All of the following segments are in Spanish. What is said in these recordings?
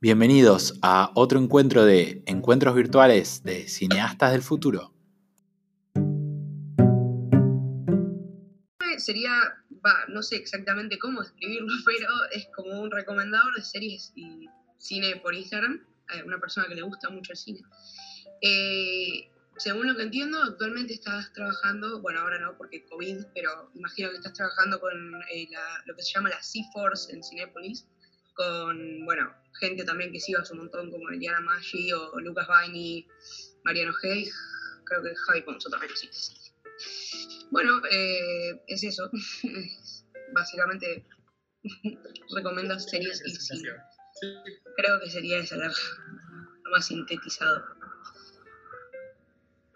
Bienvenidos a otro encuentro de encuentros virtuales de cineastas del futuro. Sería, va, no sé exactamente cómo escribirlo, pero es como un recomendador de series y cine por Instagram, una persona que le gusta mucho el cine. Eh, según lo que entiendo, actualmente estás trabajando, bueno, ahora no porque COVID, pero imagino que estás trabajando con eh, la- lo que se llama la C-Force en Cinepolis, con, bueno, gente también que sigas un montón como Eliana Maggi o Lucas Baini, Mariano Hey, creo que Javi Ponzo también existe. Bueno, eh, es eso. Básicamente recomiendo series y cine. Creo que sería esa la, lo más sintetizado.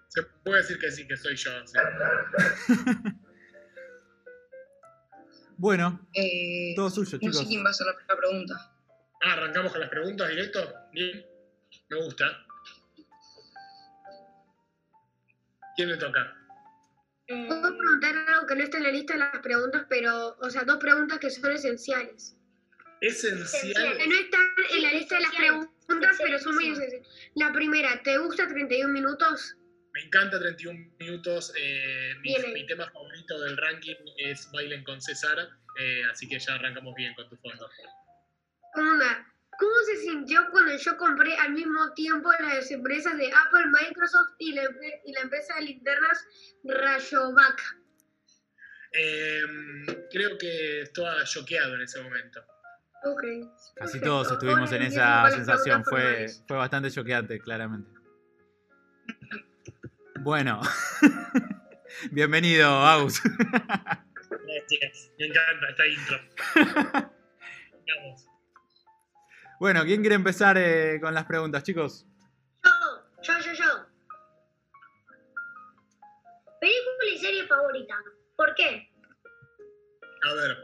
Se puede decir que sí, que soy yo. sí. Bueno, Eh, todo suyo, no sé chicos. quién va a hacer la primera pregunta. Ah, arrancamos con las preguntas directo. Bien, me gusta. ¿Quién le toca? Puedo preguntar algo que no está en la lista de las preguntas, pero, o sea, dos preguntas que son esenciales. Esencial. Que no están en la lista de las preguntas, pero son muy esenciales. La primera, ¿te gusta 31 minutos? Me encanta 31 minutos. eh, mi, tema favorito del ranking es Bailen con César. eh, así que ya arrancamos bien con tu fondo. Una, ¿cómo se sintió cuando yo compré al mismo tiempo las empresas de Apple, Microsoft y la, empre- y la empresa de linternas Rayovac? Eh, creo que estaba choqueado en ese momento. Ok. Casi perfecto. todos estuvimos en esa sensación. Fue, fue bastante choqueante, claramente. Bueno, bienvenido, Aus. Gracias. Me encanta esta intro. Vamos. Bueno, ¿quién quiere empezar eh, con las preguntas, chicos? Yo, yo, yo, yo. Película y serie favorita. ¿Por qué? A ver,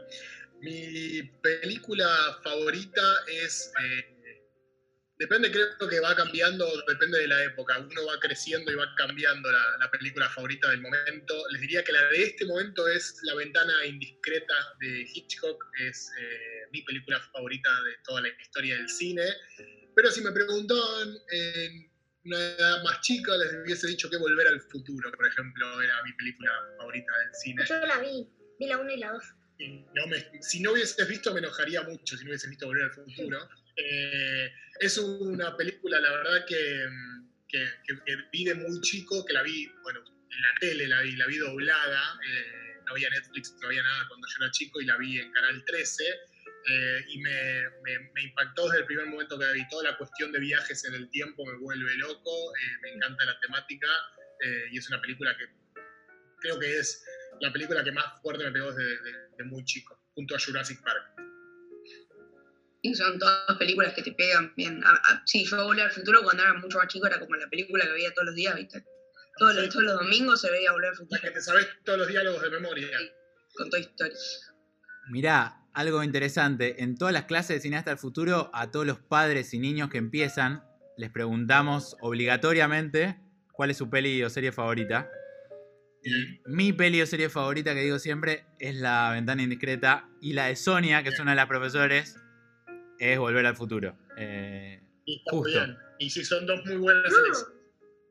mi película favorita es. eh, depende, creo que va cambiando, depende de la época. Uno va creciendo y va cambiando la, la película favorita del momento. Les diría que la de este momento es La ventana indiscreta de Hitchcock. Es eh, mi película favorita de toda la historia del cine. Pero si me preguntaban en una edad más chica, les hubiese dicho que Volver al Futuro, por ejemplo, era mi película favorita del cine. Yo la vi. Vi la 1 y la 2. Y no si no hubieses visto, me enojaría mucho si no hubieses visto Volver al Futuro. Eh, es una película, la verdad, que, vi de muy chico, que la vi, bueno, en la tele la vi, la vi doblada. eh, no había Netflix, no había nada cuando yo era chico y la vi en Canal 13. eh, y me, impactó desde el primer momento que vi. Toda la cuestión de viajes en el tiempo me vuelve loco. me encanta la temática y es una película que creo que es la película que más fuerte me pegó desde de- de muy chico, junto a Jurassic Park. Y son todas películas que te pegan bien. A- a- sí, yo Volver al Futuro cuando era mucho más chico era como la película que veía todos los días, ¿viste? Todos los, todos los domingos se veía Volver al La Futuro que te sabes todos los diálogos de memoria. con Toy Story. Mirá, algo interesante. En todas las clases de Cineasta del Futuro, a todos los padres y niños que empiezan, les preguntamos obligatoriamente cuál es su peli o serie favorita. Bien. Mi peli o serie favorita que digo siempre es La Ventana Indiscreta y la de Sonia, que es una de las profesores, es Volver al Futuro. Eh, Y está muy Justo. bien. Y si son dos muy buenas No. series.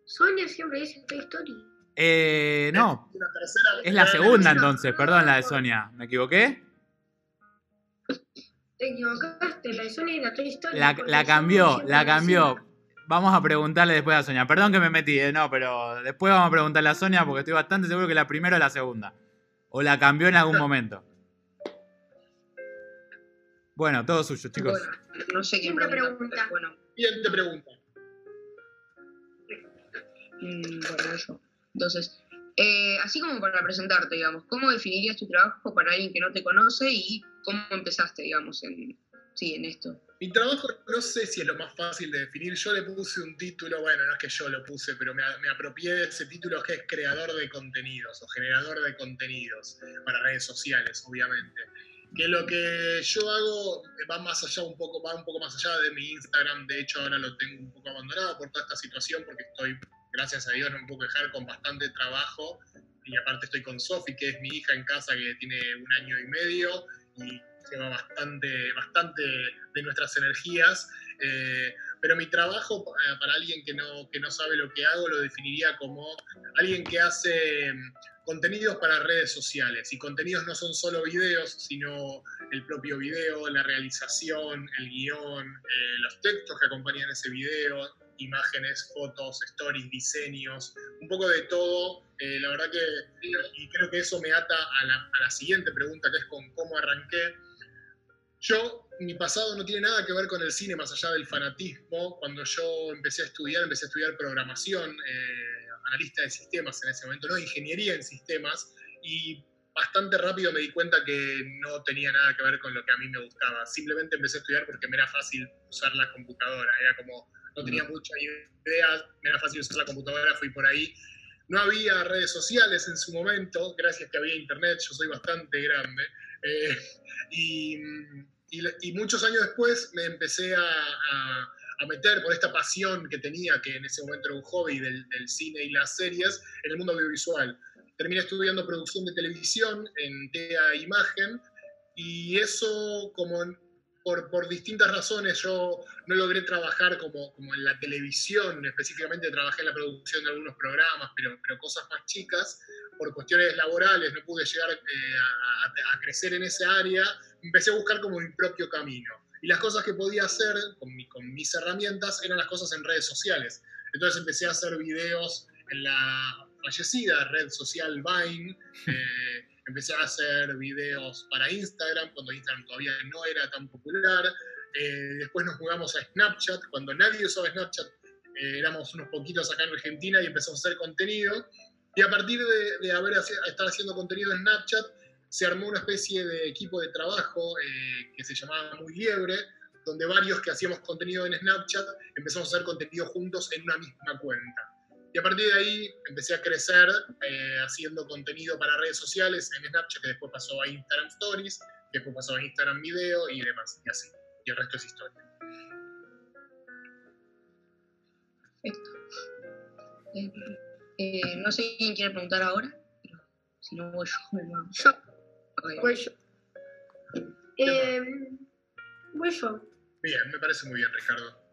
Sonia siempre dice Toy Story. eh, no, La tercera, es la segunda entonces, perdón, la de Sonia. ¿Me equivoqué? Te equivocaste, la de Sonia y la Toy Story. La, cambió, la cambió. Vamos a preguntarle después a Sonia. Perdón que me metí, eh, no, pero después vamos a preguntarle a Sonia porque estoy bastante seguro que la primera o la segunda. O la cambió en algún momento. Bueno, todo suyo, chicos. Bueno, no sé quién Siguiente pregunta, bueno. ¿Quién te pregunta? Mm, bueno, yo. Entonces, eh, así como para presentarte, digamos, ¿cómo definirías tu trabajo para alguien que no te conoce y cómo empezaste, digamos, en, sí, en esto? Mi trabajo no sé si es lo más fácil de definir. Yo le puse un título, bueno, no es que yo lo puse, pero me, me apropié de ese título que es creador de contenidos o generador de contenidos para redes sociales, obviamente. Que lo que yo hago va más allá un poco, va un poco más allá de mi Instagram. De hecho, ahora lo tengo un poco abandonado por toda esta situación, porque estoy, gracias a Dios, no me puedo dejar con bastante trabajo. Y aparte estoy con Sofi, que es mi hija en casa, que tiene un año y medio, y lleva bastante, bastante de nuestras energías. Eh, pero mi trabajo, eh, para alguien que no, que no sabe lo que hago, lo definiría como alguien que hace contenidos para redes sociales. Y contenidos no son solo videos, sino el propio video, la realización, el guion, eh, los textos que acompañan ese video, imágenes, fotos, stories, diseños, un poco de todo. Eh, la verdad que, y creo que eso me ata a la, siguiente pregunta, que es con cómo arranqué. Yo, mi pasado no tiene nada que ver con el cine más allá del fanatismo. Cuando yo empecé a estudiar, empecé a estudiar programación, eh, analista de sistemas en ese momento, no, ingeniería en sistemas, y bastante rápido me di cuenta que no tenía nada que ver con lo que a mí me gustaba. Simplemente empecé a estudiar porque me era fácil usar la computadora, era como, no tenía mucha idea, me era fácil usar la computadora, fui por ahí. No había redes sociales en su momento, gracias que había internet, yo soy bastante grande. Eh, y, y, muchos años después me empecé a, a, a, meter por esta pasión que tenía, que en ese momento era un hobby del, cine y las series, en el mundo audiovisual. Terminé estudiando producción de televisión en TEA Imagen y eso como por, por, distintas razones yo no logré trabajar como, como, en la televisión, específicamente trabajé en la producción de algunos programas, pero, pero cosas más chicas, por cuestiones laborales no pude llegar eh, a, a, crecer en esa área, empecé a buscar como mi propio camino. Y las cosas que podía hacer con, mi, con mis herramientas eran las cosas en redes sociales. Entonces empecé a hacer videos en la fallecida red social Vine. Eh, empecé a hacer videos para Instagram, cuando Instagram todavía no era tan popular. Eh, después nos jugamos a Snapchat, cuando nadie usaba Snapchat, eh, éramos unos poquitos acá en Argentina y empezamos a hacer contenido. Y a partir de, de haber estar haciendo contenido en Snapchat, se armó una especie de equipo de trabajo eh, que se llamaba Muy Liebre, donde varios que hacíamos contenido en Snapchat empezamos a hacer contenido juntos en una misma cuenta. Y a partir de ahí empecé a crecer eh, haciendo contenido para redes sociales en Snapchat, que después pasó a Instagram Stories, después pasó a Instagram Video y demás, y así. Y el resto es historia. Perfecto. Eh, eh, no sé quién quiere preguntar ahora, pero si no voy yo, me mando. Okay. Voy yo. Eh, voy yo. Bien, me parece muy bien, Ricardo.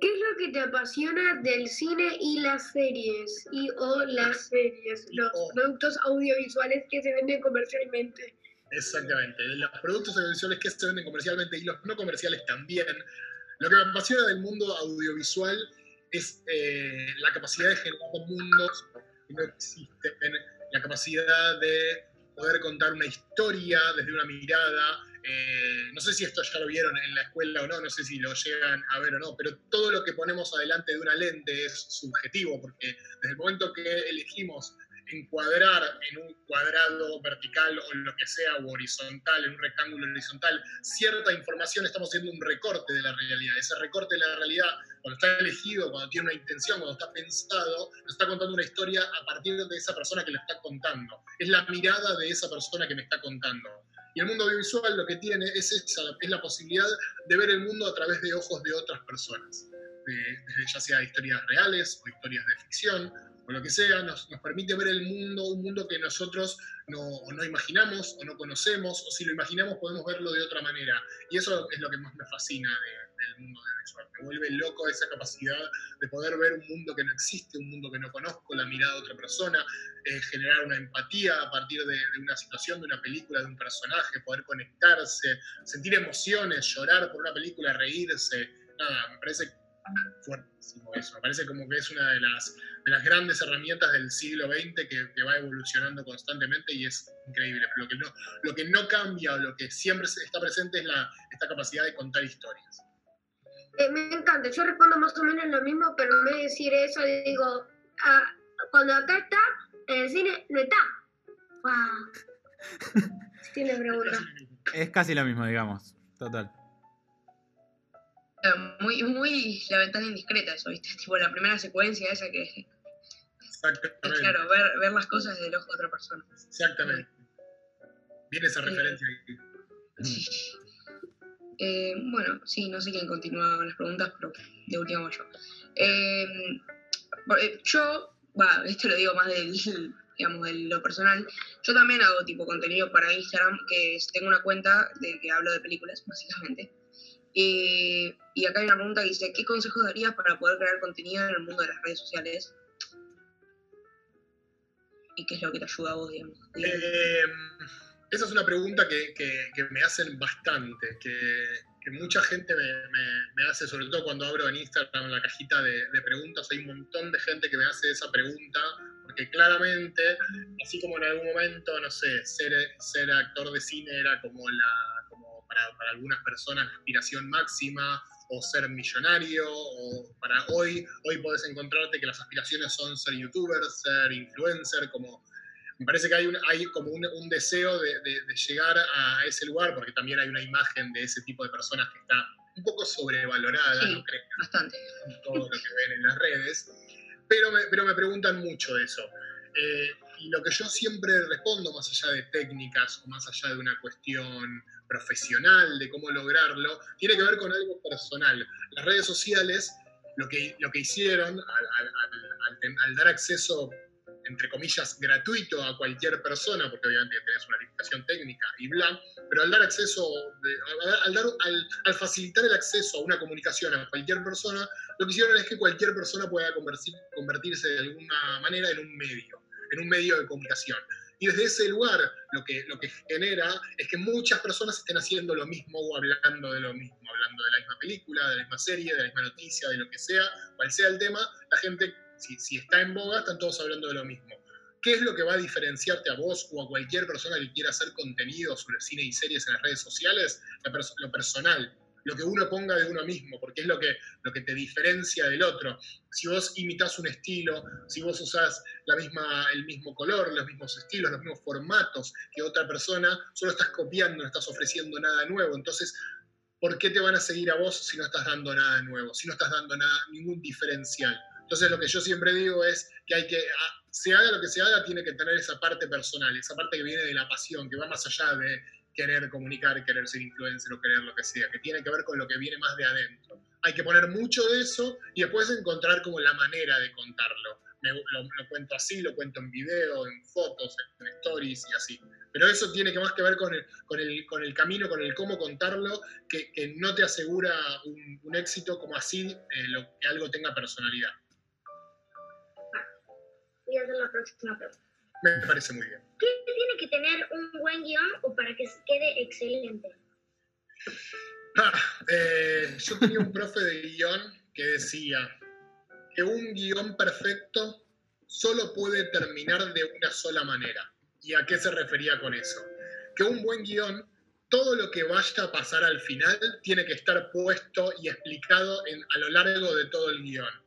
¿Qué es lo que te apasiona del cine y las series? Y o las series, los oh. productos audiovisuales que se venden comercialmente. Exactamente, los productos audiovisuales que se venden comercialmente y los no comerciales también. Lo que me apasiona del mundo audiovisual es eh, la capacidad de generar mundos no existen, la capacidad de poder contar una historia desde una mirada. Eh, no sé si esto ya lo vieron en la escuela o no, no sé si lo llegan a ver o no, pero todo lo que ponemos adelante de una lente es subjetivo, porque desde el momento que elegimos encuadrar en un cuadrado vertical o lo que sea, o horizontal, en un rectángulo horizontal, cierta información, estamos haciendo un recorte de la realidad. Ese recorte de la realidad, cuando está elegido, cuando tiene una intención, cuando está pensado, nos está contando una historia a partir de esa persona que lo está contando. Es la mirada de esa persona que me está contando. Y el mundo audiovisual lo que tiene es, esa, es la posibilidad de ver el mundo a través de ojos de otras personas. De, ya sea historias reales o historias de ficción, o lo que sea, nos, nos, permite ver el mundo, un mundo que nosotros no, no, imaginamos o no conocemos, o si lo imaginamos podemos verlo de otra manera. Y eso es lo que más me fascina de, del mundo audiovisual. Me vuelve loco esa capacidad de poder ver un mundo que no existe, un mundo que no conozco, la mirada de otra persona, eh, generar una empatía a partir de, de, una situación, de una película, de un personaje, poder conectarse, sentir emociones, llorar por una película, reírse. Nada, me parece fuertísimo eso. Me parece como que es una de las, de las grandes herramientas del siglo XX que, que, va evolucionando constantemente y es increíble. Pero lo que no, lo que no cambia o lo que siempre está presente es la, esta capacidad de contar historias. Eh, me encanta, yo respondo más o menos lo mismo, pero en vez de decir eso, digo, ah, cuando acá está, en el cine no está. Wow. Tiene pregunta. Es casi lo mismo, digamos, total muy, muy la ventana indiscreta eso, ¿viste? Tipo la primera secuencia esa que... Exactamente. Claro, ver, ver las cosas desde el ojo de otra persona. Exactamente. Viene esa referencia. Sí. Eh, bueno, sí, no sé quién continúa con las preguntas, pero de último yo. Eh, yo va, esto lo digo más del, digamos, de lo personal. Yo también hago tipo contenido para Instagram, que es- tengo una cuenta de que hablo de películas, básicamente. Y acá hay una pregunta que dice, ¿qué consejos darías para poder crear contenido en el mundo de las redes sociales? ¿Y qué es lo que te ayuda a vos, digamos? Eh, esa es una pregunta que, que- me hacen bastante, que, mucha gente me, me- hace, sobre todo cuando abro en Instagram la cajita de, de preguntas, hay un montón de gente que me hace esa pregunta, porque claramente, así como en algún momento, no sé, ser, ser actor de cine era como, la, como para, para algunas personas la aspiración máxima, o ser millonario, o para hoy, hoy podés encontrarte que las aspiraciones son ser youtuber, ser influencer, como me parece que hay, un, hay como un, un deseo de, de- de llegar a ese lugar, porque también hay una imagen de ese tipo de personas que está un poco sobrevalorada, Sí. ¿no creo? Bastante. todo lo que ven en las redes, pero me, pero me preguntan mucho eso. Eh, y lo que yo siempre respondo, más allá de técnicas o más allá de una cuestión profesional, de cómo lograrlo, tiene que ver con algo personal. Las redes sociales, lo que, lo que hicieron al, dar acceso entre comillas, gratuito a cualquier persona, porque obviamente tenés una limitación técnica y bla, pero al dar acceso, al, dar- al- facilitar el acceso a una comunicación a cualquier persona, lo que hicieron es que cualquier persona pueda convertir- convertirse de alguna manera en un medio, en un medio de comunicación. Y desde ese lugar lo que, lo que genera es que muchas personas estén haciendo lo mismo o hablando de lo mismo, hablando de la misma película, de la misma serie, de la misma noticia, de lo que sea, cual sea el tema, la gente, si, si está en boga, están todos hablando de lo mismo. ¿Qué es lo que va a diferenciarte a vos o a cualquier persona que quiera hacer contenido sobre cine y series en las redes sociales? Lo personal, lo que uno ponga de uno mismo, porque es lo que, lo que te diferencia del otro. Si vos imitas un estilo, si vos usás la misma, el mismo color, los mismos estilos, los mismos formatos que otra persona, solo estás copiando, no estás ofreciendo nada nuevo. Entonces, ¿por qué te van a seguir a vos si no estás dando nada nuevo, si no estás dando nada, ningún diferencial? Entonces, lo que yo siempre digo es que hay que, a- se haga lo que se haga, tiene que tener esa parte personal, esa parte que viene de la pasión, que va más allá de querer comunicar, querer ser influencer o querer lo que sea, que tiene que ver con lo que viene más de adentro. Hay que poner mucho de eso y después encontrar como la manera de contarlo. Me- lo, lo cuento así, lo cuento en video, en fotos, en stories y así. Pero eso tiene que más que ver con el, con el, con el camino, con el cómo contarlo, que, que no te asegura un, un éxito como así eh, lo, que algo tenga personalidad. Voy a hacer la próxima pregunta. Me parece muy bien. ¿Qué tiene que tener un buen guion o para que quede excelente? Ah, eh, yo tenía un profe de guion que decía que un guion perfecto solo puede terminar de una sola manera. ¿Y a qué se refería con eso? Que un buen guion, todo lo que vaya a pasar al final tiene que estar puesto y explicado a lo largo de todo el guion.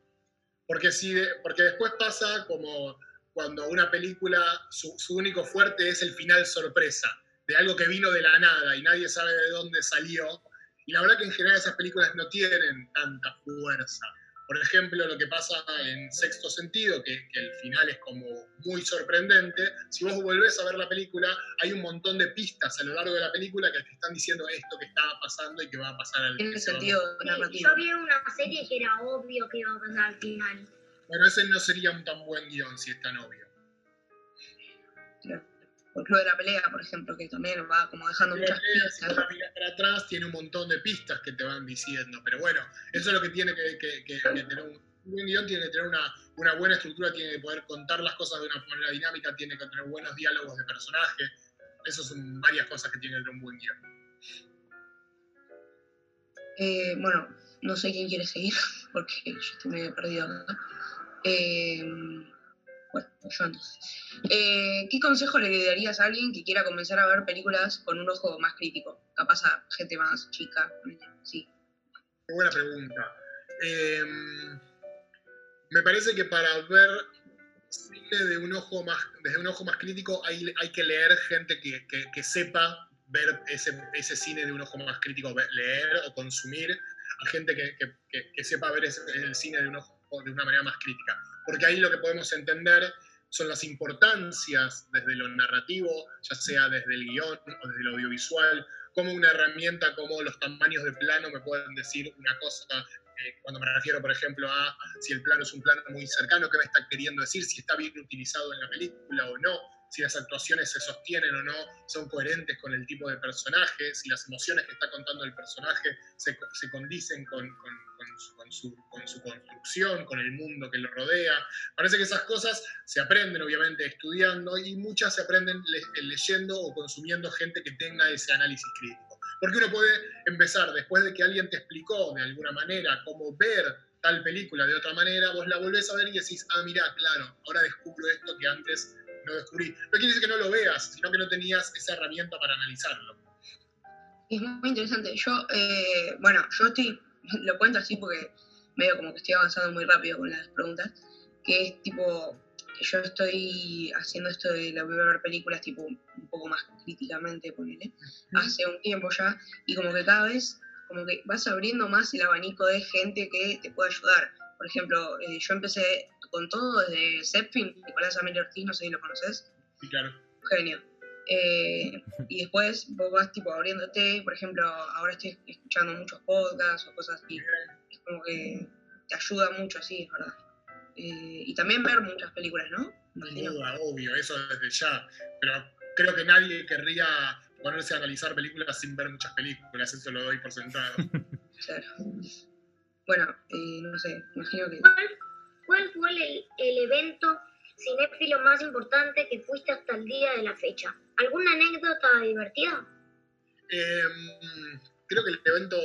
Porque, si porque después pasa como cuando una película, su, su único fuerte es el final sorpresa, de algo que vino de la nada y nadie sabe de dónde salió. Y la verdad que en general esas películas no tienen tanta fuerza. Por ejemplo, lo que pasa en Sexto Sentido, que, que el final es como muy sorprendente, si vos volvés a ver la película, hay un montón de pistas a lo largo de la película que te están diciendo esto que estaba pasando y que va a pasar al sentido Sí, yo vi una serie que era obvio que iba a pasar al final. Bueno, ese no sería un tan buen guion si es tan obvio. Por lo de la pelea, por ejemplo, que también va como dejando Pero muchas si vos pistas. la mirás para atrás, tiene un montón de pistas que te van diciendo. Pero bueno, eso es lo que tiene que, que- que- que tener un, un buen guion, tiene que tener una, una buena estructura, tiene que poder contar las cosas de una manera dinámica, tiene que tener buenos diálogos de personaje. Esas son varias cosas que tiene que tener un buen guion. Eh, bueno, no sé quién quiere seguir, porque yo estoy medio perdido acá. Eh, bueno, yo entonces. Eh, ¿Qué consejo le darías a alguien que quiera comenzar a ver películas con un ojo más crítico? Capaz a gente más chica. Sí. Buena pregunta. Eh, me parece que para ver cine de un ojo más, desde un ojo más crítico hay, que leer gente que, sepa ver ese, cine de un ojo más crítico, leer o consumir a gente que sepa ver ese- el cine de, un ojo, de una manera más crítica. Porque ahí lo que podemos entender son las importancias desde lo narrativo, ya sea desde el guion o desde lo audiovisual, como una herramienta como los tamaños de plano me pueden decir una cosa eh, cuando me refiero, por ejemplo, a si el plano es un plano muy cercano, qué me está queriendo decir, si está bien utilizado en la película o no, si las actuaciones se sostienen o no, son coherentes con el tipo de personaje, si las emociones que está contando el personaje se, se condicen con, con, su, con, su, construcción, con el mundo que lo rodea. Parece que esas cosas se aprenden, obviamente, estudiando y muchas se aprenden leyendo o consumiendo gente que tenga ese análisis crítico. Porque uno puede empezar, después de que alguien te explicó de alguna manera cómo ver tal película de otra manera, vos la volvés a ver y decís, ah, mira, claro, ahora descubro esto que antes no descubrí. No quiere decir que no lo veas, sino que no tenías esa herramienta para analizarlo. Es muy interesante. Yo, eh, bueno, yo estoy, lo cuento así porque medio como que estoy avanzando muy rápido con las preguntas, que es tipo, yo estoy haciendo esto de la ver películas tipo un poco más críticamente, ponele, hace un tiempo ya, y como que cada vez como que vas abriendo más el abanico de gente que te puede ayudar. Por ejemplo, eh, yo empecé con todo desde Zepfin, Nicolás Amelio Ortiz, no sé si lo conoces. Sí, claro. Genio. Eh, y después vos vas tipo abriéndote, por ejemplo, ahora estoy escuchando muchos podcasts o cosas así. Es como que te ayuda mucho así, es verdad. Eh, y también ver muchas películas, ¿no? Duda, obvio, eso desde ya. Pero creo que nadie querría ponerse a analizar películas sin ver muchas películas, eso lo doy por sentado. claro. Bueno, eh, no sé, imagino que... ¿Cuál fue el, evento cinéfilo más importante que fuiste hasta el día de la fecha? ¿Alguna anécdota divertida? Em, creo que el evento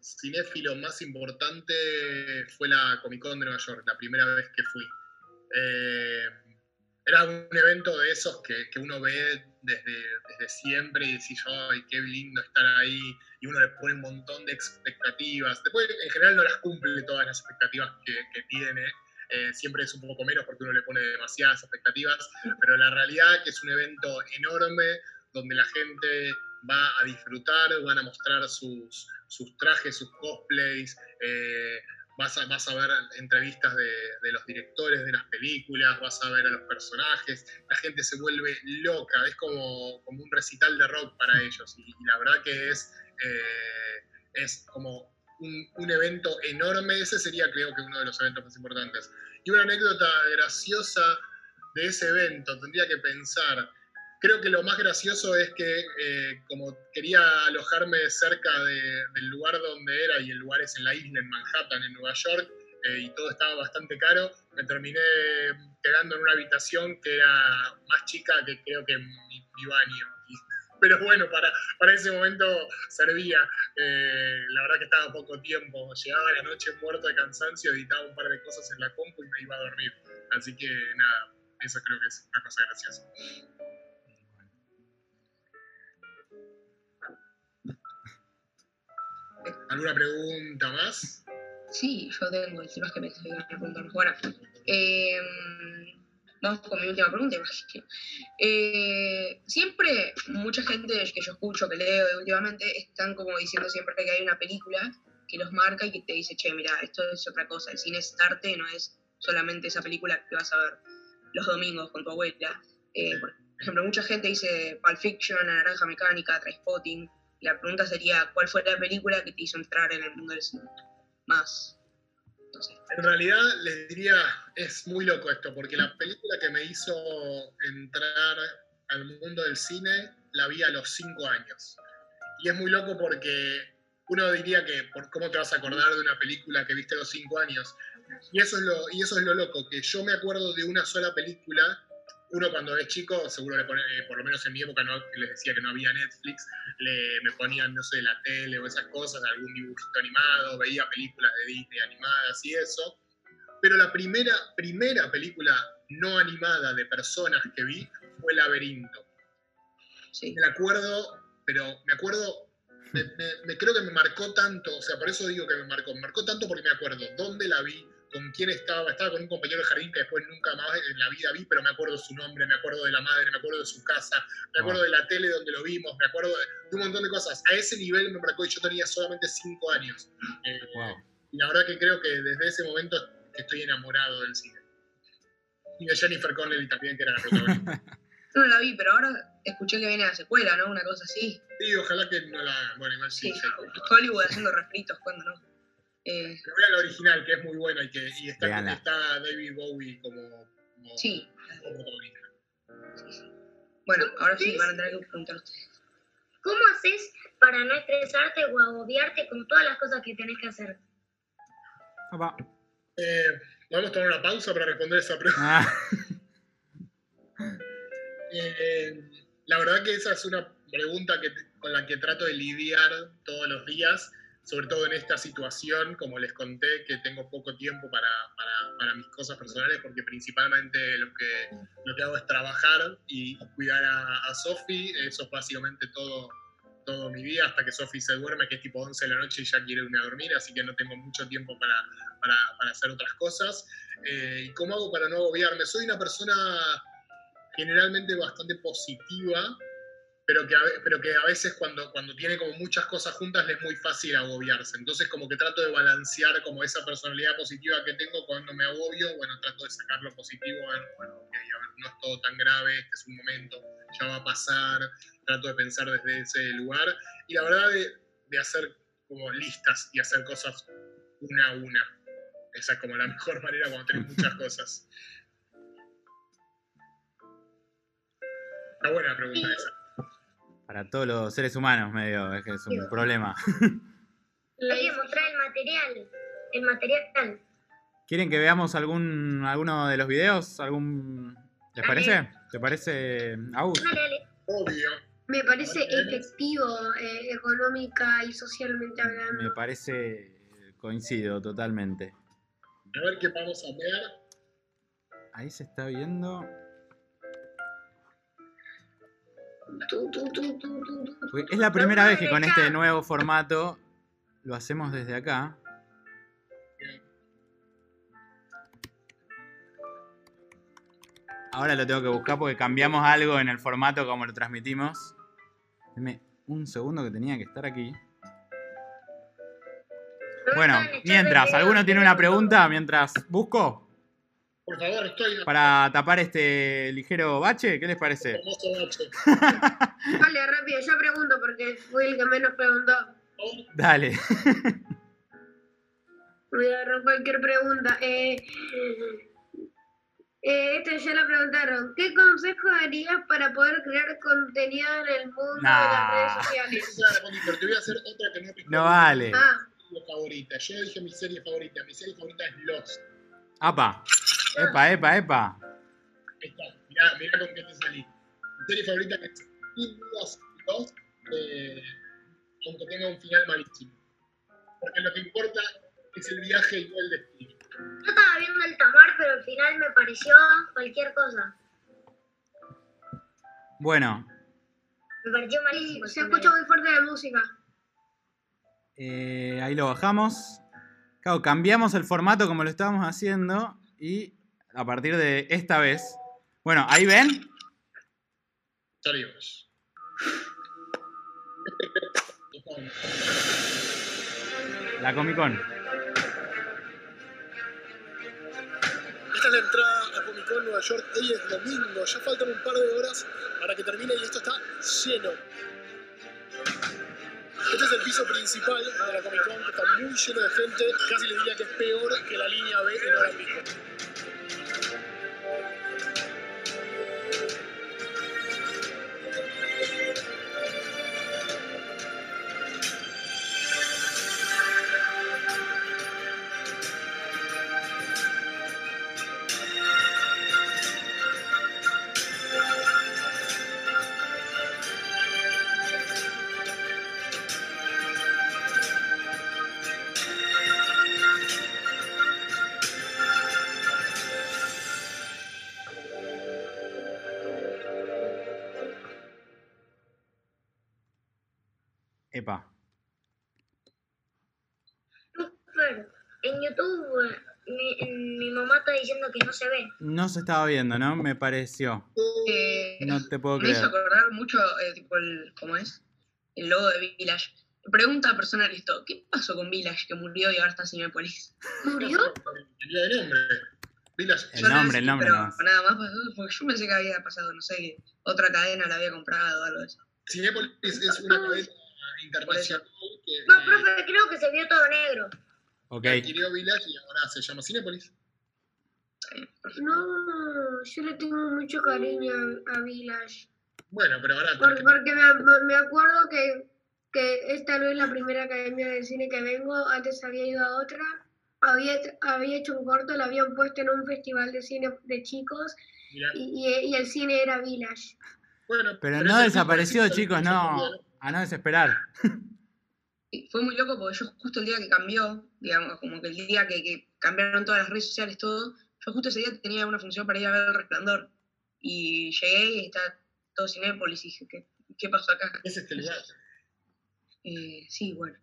cinéfilo más importante fue la Comic Con de Nueva York, la primera vez que fui. Em, era un evento de esos que, uno ve desde, desde, siempre y decís, ay, qué lindo estar ahí, y uno le pone un montón de expectativas. Después, en general, no las cumple todas las expectativas que, que tiene, eh, siempre es un poco menos porque uno le pone demasiadas expectativas, pero la realidad que es un evento enorme donde la gente va a disfrutar, van a mostrar sus, sus trajes, sus cosplays, eh, vas, a, vas a ver entrevistas de, de, los directores de las películas, vas a ver a los personajes, la gente se vuelve loca, es como, como un recital de rock para ellos y, la verdad que es, eh, es como un, evento enorme. Ese sería, creo que, uno de los eventos más importantes. Y una anécdota graciosa de ese evento, tendría que pensar. Creo que lo más gracioso es que, eh, como quería alojarme cerca del lugar donde era, y el lugar es en la isla, en Manhattan, en Nueva York, eh, y todo estaba bastante caro, me terminé quedando en una habitación que era más chica que creo que mi baño pero bueno, para, para ese momento servía. Eh, la verdad que estaba poco tiempo. Llegaba la noche muerto de cansancio, editaba un par de cosas en la compu y me iba a dormir. Así que nada, eso creo que es una cosa graciosa. ¿Alguna pregunta más? Sí, yo tengo, el tema que me estoy preguntando. Bueno, eh, vamos con mi última pregunta. Eh, siempre, mucha gente que yo escucho, que leo últimamente, están como diciendo siempre que hay una película que los marca y que te dice, che, mira, esto es otra cosa, el cine es arte, no es solamente esa película que vas a ver los domingos con tu abuela. Eh, por ejemplo, mucha gente dice Pulp Fiction, La Naranja Mecánica, Trainspotting. La pregunta sería, ¿cuál fue la película que te hizo entrar en el mundo del cine? Más. En realidad les diría, es muy loco esto, porque la película que me hizo entrar al mundo del cine la vi a los cinco años. Y es muy loco porque uno diría que, por ¿cómo te vas a acordar de una película que viste a los cinco años? Y eso, es lo, y eso es lo loco, que yo me acuerdo de una sola película uno cuando es chico, seguro le pone, eh, por lo menos en mi época, no, les decía que no había Netflix, le, me ponían, no sé, la tele o esas cosas, algún dibujito animado, veía películas de Disney animadas y eso. Pero la primera, primera película no animada de personas que vi fue Laberinto. Sí. Me acuerdo, pero me acuerdo, me, creo que me marcó tanto, o sea, por eso digo que me marcó, me marcó tanto porque me acuerdo dónde la vi, con quién estaba, estaba con un compañero de jardín que después nunca más en la vida vi, pero me acuerdo su nombre, me acuerdo de la madre, me acuerdo de su casa, me acuerdo de la tele donde lo vimos, me acuerdo de, un montón de cosas. A ese nivel me marcó y yo tenía solamente cinco años. Eh, y la verdad que creo que desde ese momento estoy enamorado del cine. Y de Jennifer Connelly también, que era la protagonista. no la vi, pero ahora escuché que viene la secuela, ¿no? Una cosa así. Sí, ojalá que no la... Bueno, igual sí. Hollywood haciendo refritos, ¿cuándo no? Eh, Pero vean la original, que es muy buena y que y está, Véanla. está David Bowie como, como, sí. como protagonista. Bueno, ahora sí van a tener que preguntar ustedes. ¿Cómo haces para no estresarte o agobiarte con todas las cosas que tenés que hacer? Opa. Eh, Vamos a tomar una pausa para responder esa pregunta. Ah, Eh, la verdad que esa es una pregunta que, con la que trato de lidiar todos los días, sobre todo en esta situación, como les conté, que tengo poco tiempo para, para- para mis cosas personales, porque principalmente lo que, lo que hago es trabajar y cuidar a, a Sofi, eso es básicamente todo, todo mi día, hasta que Sofi se duerme, que es tipo 11 de la noche y ya quiere irme a dormir, así que no tengo mucho tiempo para, para, para hacer otras cosas. Eh, ¿Y cómo hago para no agobiarme? Soy una persona generalmente bastante positiva, pero que a, pero que a veces cuando, cuando tiene como muchas cosas juntas le es muy fácil agobiarse. Entonces como que trato de balancear como esa personalidad positiva que tengo cuando me agobio, bueno, trato de sacar lo positivo, bueno, bueno, ok, a ver, no es todo tan grave, este es un momento, ya va a pasar, trato de pensar desde ese lugar y la verdad de, de hacer como listas y hacer cosas una a una. Esa es como la mejor manera cuando tenés muchas cosas. Una buena pregunta esa. Para todos los seres humanos, medio, es que es un problema. Hay que mostrar el material. El material. ¿Quieren que veamos algún alguno de los videos? ¿Algún ¿Les Dale. parece? ¿Te parece, Agus? Dale, dale. Obvio. Me parece efectivo, eh, económica y socialmente Me hablando. parece coincido totalmente. A ver qué vamos a ver. Ahí se está viendo. Porque es la primera vez que con este nuevo formato lo hacemos desde acá. Ahora lo tengo que buscar porque cambiamos algo en el formato como lo transmitimos. Deme un segundo que tenía que estar aquí. Bueno, mientras, ¿alguno tiene una pregunta mientras busco? Por favor, estoy. Para tapar este ligero bache, ¿qué les parece? Bache. Vale, rápido, yo pregunto porque fui el que menos preguntó. Dale. Voy a agarrar cualquier pregunta. Eh, eh, esta ya la preguntaron. ¿Qué consejo darías para poder crear contenido en el mundo de las redes sociales? Te voy a hacer otra que no. No vale. Ah, Mi favorita. Yo dije mi serie favorita. Mi serie favorita es Lost. Apa. Epa, epa, epa. Ahí está. Mirá, mirá con qué te salí. Mi serie favorita es sin dudas Lost, eh, aunque tenga un final malísimo. Porque lo que importa es el viaje y no el destino. Yo estaba viendo el tamar, pero al final me pareció cualquier cosa. Bueno, Me pareció malísimo. se escucha muy fuerte la música. eh, ahí lo bajamos. Claro, cambiamos el formato como lo estábamos haciendo y a partir de esta vez. Bueno, ahí ven. Salimos. La Comic Con. Esta es la entrada a Comic Con Nueva York. Hoy es domingo, ya faltan un par de horas para que termine y esto está lleno. Este es el piso principal de la Comic Con, que está muy lleno de gente. Casi les diría que es peor que la línea B en hora pico. Ve. No se estaba viendo, ¿no? Me pareció. Eh, No te puedo me hizo creer. acordar mucho, eh, tipo, el, ¿cómo es? El logo de Village. Pregunta personal esto, ¿qué pasó con Village que murió y ahora está en Cinepolis? ¿Murió? De nombre. Village. El nombre, el nombre pero nada más pasó, porque yo pensé que había pasado, no sé, que otra cadena la había comprado o algo de eso. Cinepolis es una cadena internacional que, No, profe, creo que se vio todo negro. Ok. Adquirió Village y ahora se llama Cinepolis. No, yo le tengo mucho cariño a, a Village. Bueno, pero ahora. Por- porque me, me acuerdo que, que esta no es la primera academia de cine que vengo, antes había ido a otra, había, había hecho un corto, lo habían puesto en un festival de cine de chicos y, y- y el cine era Village. Bueno, Pero no desapareció, chicos, no. A no desesperar. Y fue muy loco porque yo justo el día que cambió, digamos, como que el día que, que cambiaron todas las redes sociales, todo, yo justo ese día tenía una función para ir a ver el resplandor. Y llegué y está todo Cinépolis y dije, ¿qué, qué pasó acá? Es este lugar. Eh, sí, bueno.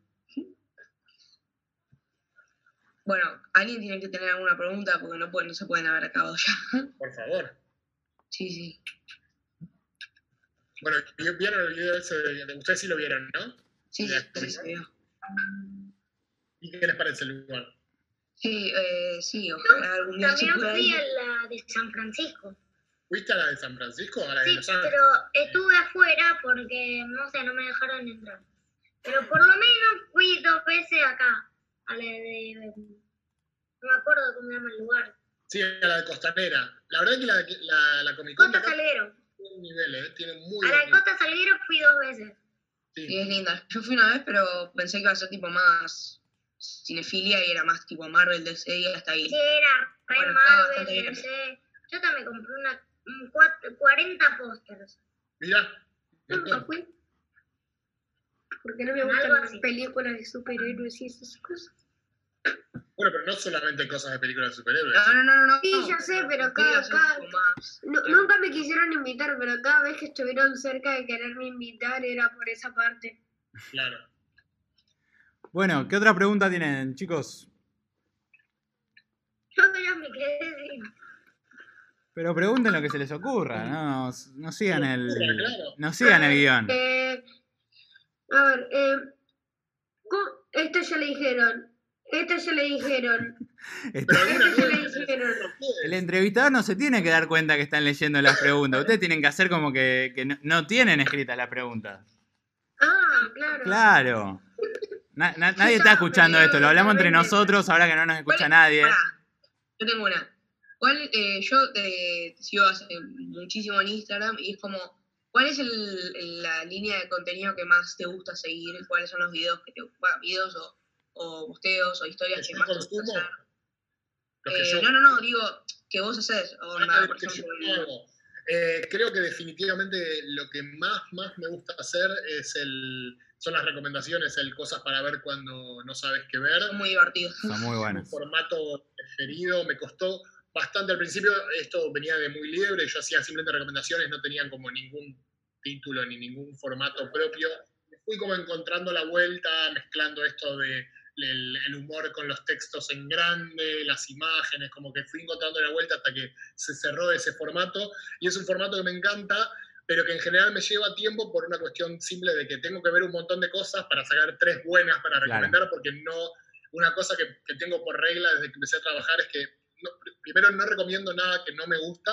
Bueno, alguien tiene que tener alguna pregunta porque no, pueden, no se pueden haber acabado ya. Por favor. Sí, sí. Bueno, vieron el video ese, de- ustedes sí lo vieron, ¿no? Sí, sí, sí, se vio. ¿Y qué les parece el lugar? Sí, eh, sí, ojalá algún día se También fui ir. a la de San Francisco. ¿Fuiste a la de San Francisco? ¿A la de Sí, Los pero estuve afuera porque, no sé, no me dejaron entrar. Pero por lo menos fui dos veces acá, a la de... No me acuerdo cómo se llama el lugar. Sí, a la de Costanera. La verdad es que la, la, la Comic Costa Salguero. tiene ¿eh? Tiene muy A la de. Costa Salguero fui dos veces. Sí, Sí. es linda. Yo fui una vez, pero pensé que iba a ser tipo más cinefilia y era más tipo Marvel, DC y hasta ahí. Sí, era re Bueno, Marvel, bastante bien. DC. Yo también compré una, un cuat- 40 pósters. Mirá. Yo nunca fui. Porque no me Algo gustan las así. películas de superhéroes y esas cosas. Bueno, pero no solamente cosas de películas de superhéroes. No, no, no, no. no. Sí, ya sé, pero cada- cada- nunca me quisieron invitar, pero cada vez que estuvieron cerca de quererme invitar era por esa parte. Claro. Bueno, ¿qué otra pregunta tienen, chicos? Yo ya me. Pero pregunten lo que se les ocurra, no, no sigan el. No sigan el guion. Eh, a ver, eh, ¿cómo- esta ya le dijeron. Esta ya le dijeron. Este- alguna Esta ya le dijeron. El entrevistador no se tiene que dar cuenta que están leyendo las preguntas. Ustedes tienen que hacer como que, que no, no tienen escritas las preguntas. Ah, claro. Claro. Na- na- nadie está escuchando esto, lo hablamos entre nosotros, ahora que no nos escucha nadie. Yo tengo una. ¿Cuál, eh, yo te, te sigo hace muchísimo en Instagram y es como, ¿cuál es el- la línea de contenido que más te gusta seguir? ¿Cuáles son los videos que te bueno, videos o, o posteos o historias ¿Que más te gusta hacer? Que Eh, yo- no, no, no, digo, que vos haces. O Ah, nada, por ejemplo. Eh, creo que definitivamente lo que más, más me gusta hacer es el, son las recomendaciones, el cosas para ver cuando no sabes qué ver. son muy divertidos. Son muy un buenas. formato preferido, me costó bastante al principio, esto venía de muy libre, yo hacía simplemente recomendaciones, no tenían como ningún título ni ningún formato propio. Fui como encontrando la vuelta, mezclando esto de el, el humor con los textos en grande, las imágenes, como que fui encontrando la vuelta hasta que se cerró ese formato. Y es un formato que me encanta, pero que en general me lleva tiempo por una cuestión simple de que tengo que ver un montón de cosas para sacar tres buenas para Claro. recomendar, porque no, una cosa que, que tengo por regla desde que empecé a trabajar es que no- primero no recomiendo nada que no me gusta,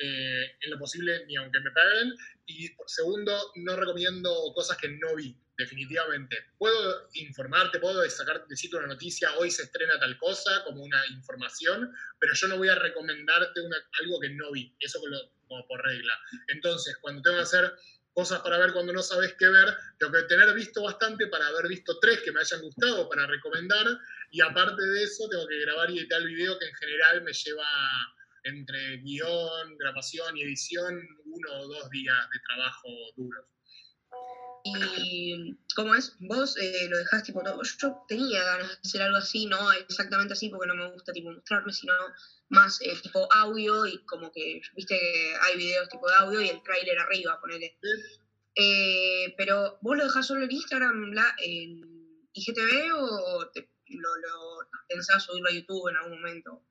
eh, en lo posible ni aunque me paguen, y segundo, no recomiendo cosas que no vi, definitivamente. Puedo informarte, puedo sacar, decirte una noticia, hoy se estrena tal cosa, como una información, pero yo no voy a recomendarte una- algo que no vi, eso como por regla. Entonces, cuando tengo que hacer cosas para ver cuando no sabes qué ver, tengo que tener visto bastante para haber visto tres que me hayan gustado para recomendar, y aparte de eso, tengo que grabar y editar el video que en general me lleva entre guion, grabación y edición uno o dos días de trabajo duros. Y, ¿cómo es? Vos eh, lo dejás tipo todo. Yo tenía ganas de hacer algo así, no exactamente así, porque no me gusta tipo mostrarme, sino más eh, tipo audio y como que, viste que hay videos tipo de audio y el tráiler arriba, ponele. Eh, pero, ¿vos lo dejás solo en Instagram, la, en IGTV o lo, lo pensás subirlo a YouTube en algún momento?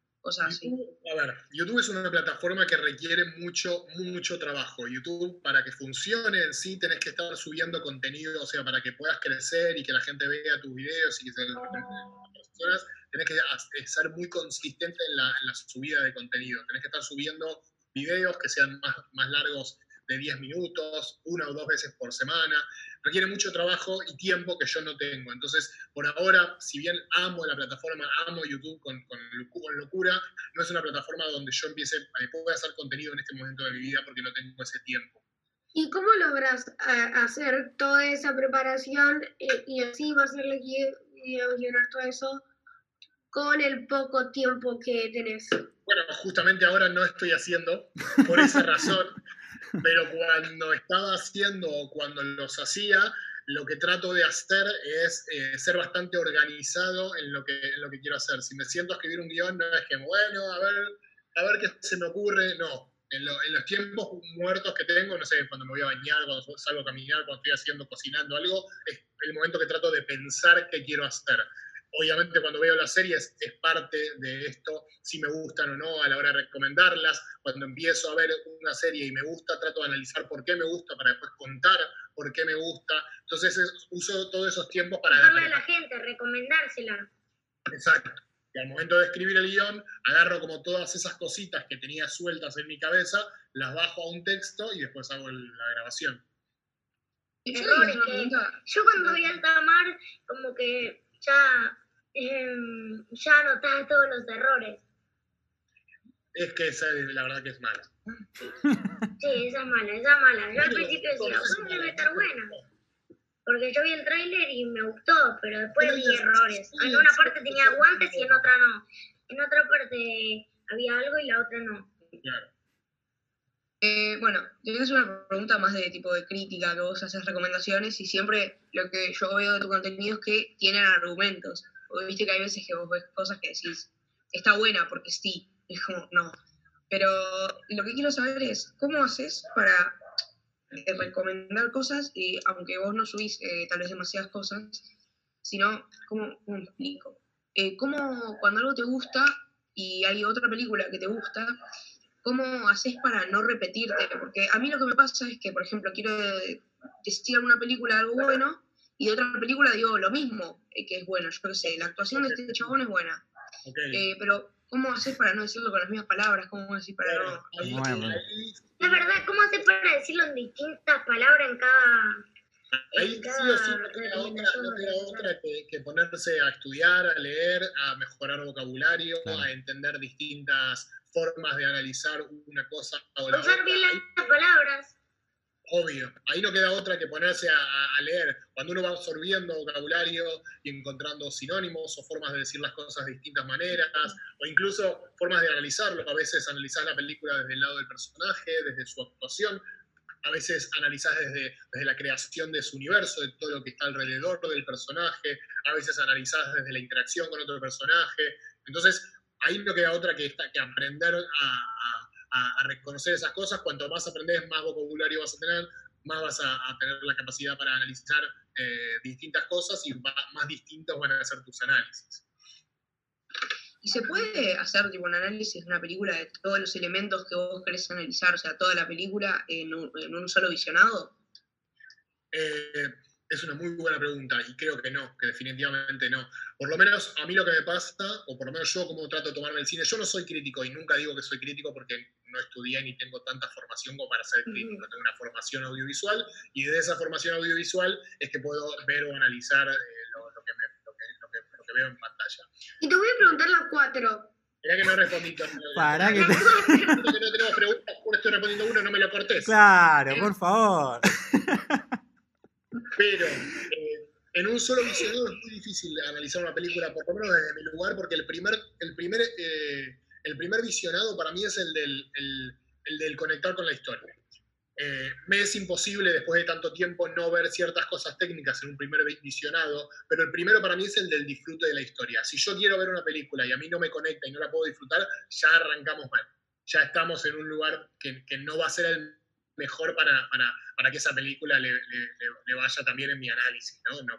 YouTube, es una plataforma que requiere mucho, mucho trabajo. YouTube, para que funcione en sí, tenés que estar subiendo contenido, o sea, para que puedas crecer y que la gente vea tus videos y que se las personas, tenés que eh, ser muy consistente en la, en la subida de contenido. Tenés que estar subiendo videos que sean más, más largos de 10 minutos, una o dos veces por semana. Requiere mucho trabajo y tiempo que yo no tengo. Entonces, por ahora, si bien amo la plataforma, amo YouTube con, con, locura, no es una plataforma donde yo empiece, a pueda hacer contenido en este momento de mi vida porque no tengo ese tiempo. ¿Y cómo logras eh, hacer toda esa preparación eh, y así va a ser llenar todo eso con el poco tiempo que tenés? Bueno, justamente ahora no estoy haciendo por esa razón, pero cuando estaba haciendo o cuando los hacía, lo que trato de hacer es eh, ser bastante organizado en lo, que, en lo que quiero hacer. Si me siento a escribir un guion, no es que, bueno, a ver, a ver qué se me ocurre, no en, los tiempos muertos que tengo, no sé, cuando me voy a bañar, cuando salgo a caminar, cuando estoy haciendo, cocinando algo, es el momento que trato de pensar qué quiero hacer. Obviamente cuando veo las series es parte de esto, si me gustan o no a la hora de recomendarlas. Cuando empiezo a ver una serie y me gusta, trato de analizar por qué me gusta para después contar por qué me gusta. Entonces uso todos esos tiempos para... Darle a la gente, recomendársela. Exacto. Y al momento de escribir el guion, agarro como todas esas cositas que tenía sueltas en mi cabeza, las bajo a un texto y después hago la grabación. Errores yo cuando vi Altamar, como que ya, eh, ya anotaba todos los errores. Es que esa la verdad que es mala. Sí, esa es mala, esa es mala. Yo al principio decía, ¿cómo debe estar buena? Porque yo vi el tráiler y me gustó, pero después vi errores. En una parte tenía guantes y en otra no. En otra parte había algo y la otra no. Eh, bueno, tienes una pregunta más de tipo de crítica, que vos haces recomendaciones y siempre lo que yo veo de tu contenido es que tienen argumentos. Porque viste que hay veces que vos ves cosas que decís, está buena porque sí, es como, no. Pero lo que quiero saber es, ¿cómo haces para eh, recomendar cosas, y aunque vos no subís eh, tal vez demasiadas cosas, sino, ¿cómo, cómo explico? Eh, ¿Cómo cuando algo te gusta y hay otra película que te gusta, cómo haces para no repetirte? Porque a mí lo que me pasa es que, por ejemplo, quiero decir alguna película algo bueno y de otra película digo lo mismo, que es bueno, yo qué sé, la actuación de este chabón es buena. pero ¿Cómo haces para no decirlo con las mismas palabras? ¿Cómo decir para no...? La verdad, ¿cómo haces para decirlo en distintas palabras en cada... Ahí sí o sí no queda otra, que, ponerse a estudiar, a leer, a mejorar vocabulario, a entender distintas formas de analizar una cosa o la Usar bien las palabras obvio. Ahí no queda otra que ponerse a, leer. Cuando uno va absorbiendo vocabulario y encontrando sinónimos o formas de decir las cosas de distintas maneras, o incluso formas de analizarlo. A veces analizás la película desde el lado del personaje, desde su actuación. A veces analizás desde, desde la creación de su universo, de todo lo que está alrededor del personaje. A veces analizás desde la interacción con otro personaje. Entonces, ahí no queda otra que, que aprender a a, reconocer esas cosas. Cuanto más aprendes, más vocabulario vas a tener, más vas a, tener la capacidad para analizar eh, distintas cosas y más distintos van a ser tus análisis. ¿Y se puede hacer tipo, un análisis de una película de todos los elementos que vos querés analizar, o sea, toda la película en un, en un solo visionado? Eh, es una muy buena pregunta y creo que no, que definitivamente no. Por lo menos a mí lo que me pasa, o por lo menos yo como trato de tomarme el cine, yo no soy crítico y nunca digo que soy crítico porque no estudié ni tengo tanta formación como para ser crítico. Tengo una formación audiovisual y de esa formación audiovisual es que puedo ver o analizar eh, lo, que veo en pantalla. Y te voy a preguntar las cuatro. Mirá que no respondí. Para que, te... que no tenemos preguntas, estoy respondiendo uno, no me lo cortes. Claro, por favor. Pero eh, en un solo visionado es muy difícil analizar una película, por lo menos desde mi lugar, porque el primer, el primer, eh, el primer visionado para mí es el del, el, del conectar con la historia. Eh, me es imposible después de tanto tiempo no ver ciertas cosas técnicas en un primer visionado, pero el primero para mí es el del disfrute de la historia. Si yo quiero ver una película y a mí no me conecta y no la puedo disfrutar, ya arrancamos mal. Ya estamos en un lugar que, no va a ser el mejor para, para, para que esa película le, le, vaya también en mi análisis, ¿no? No,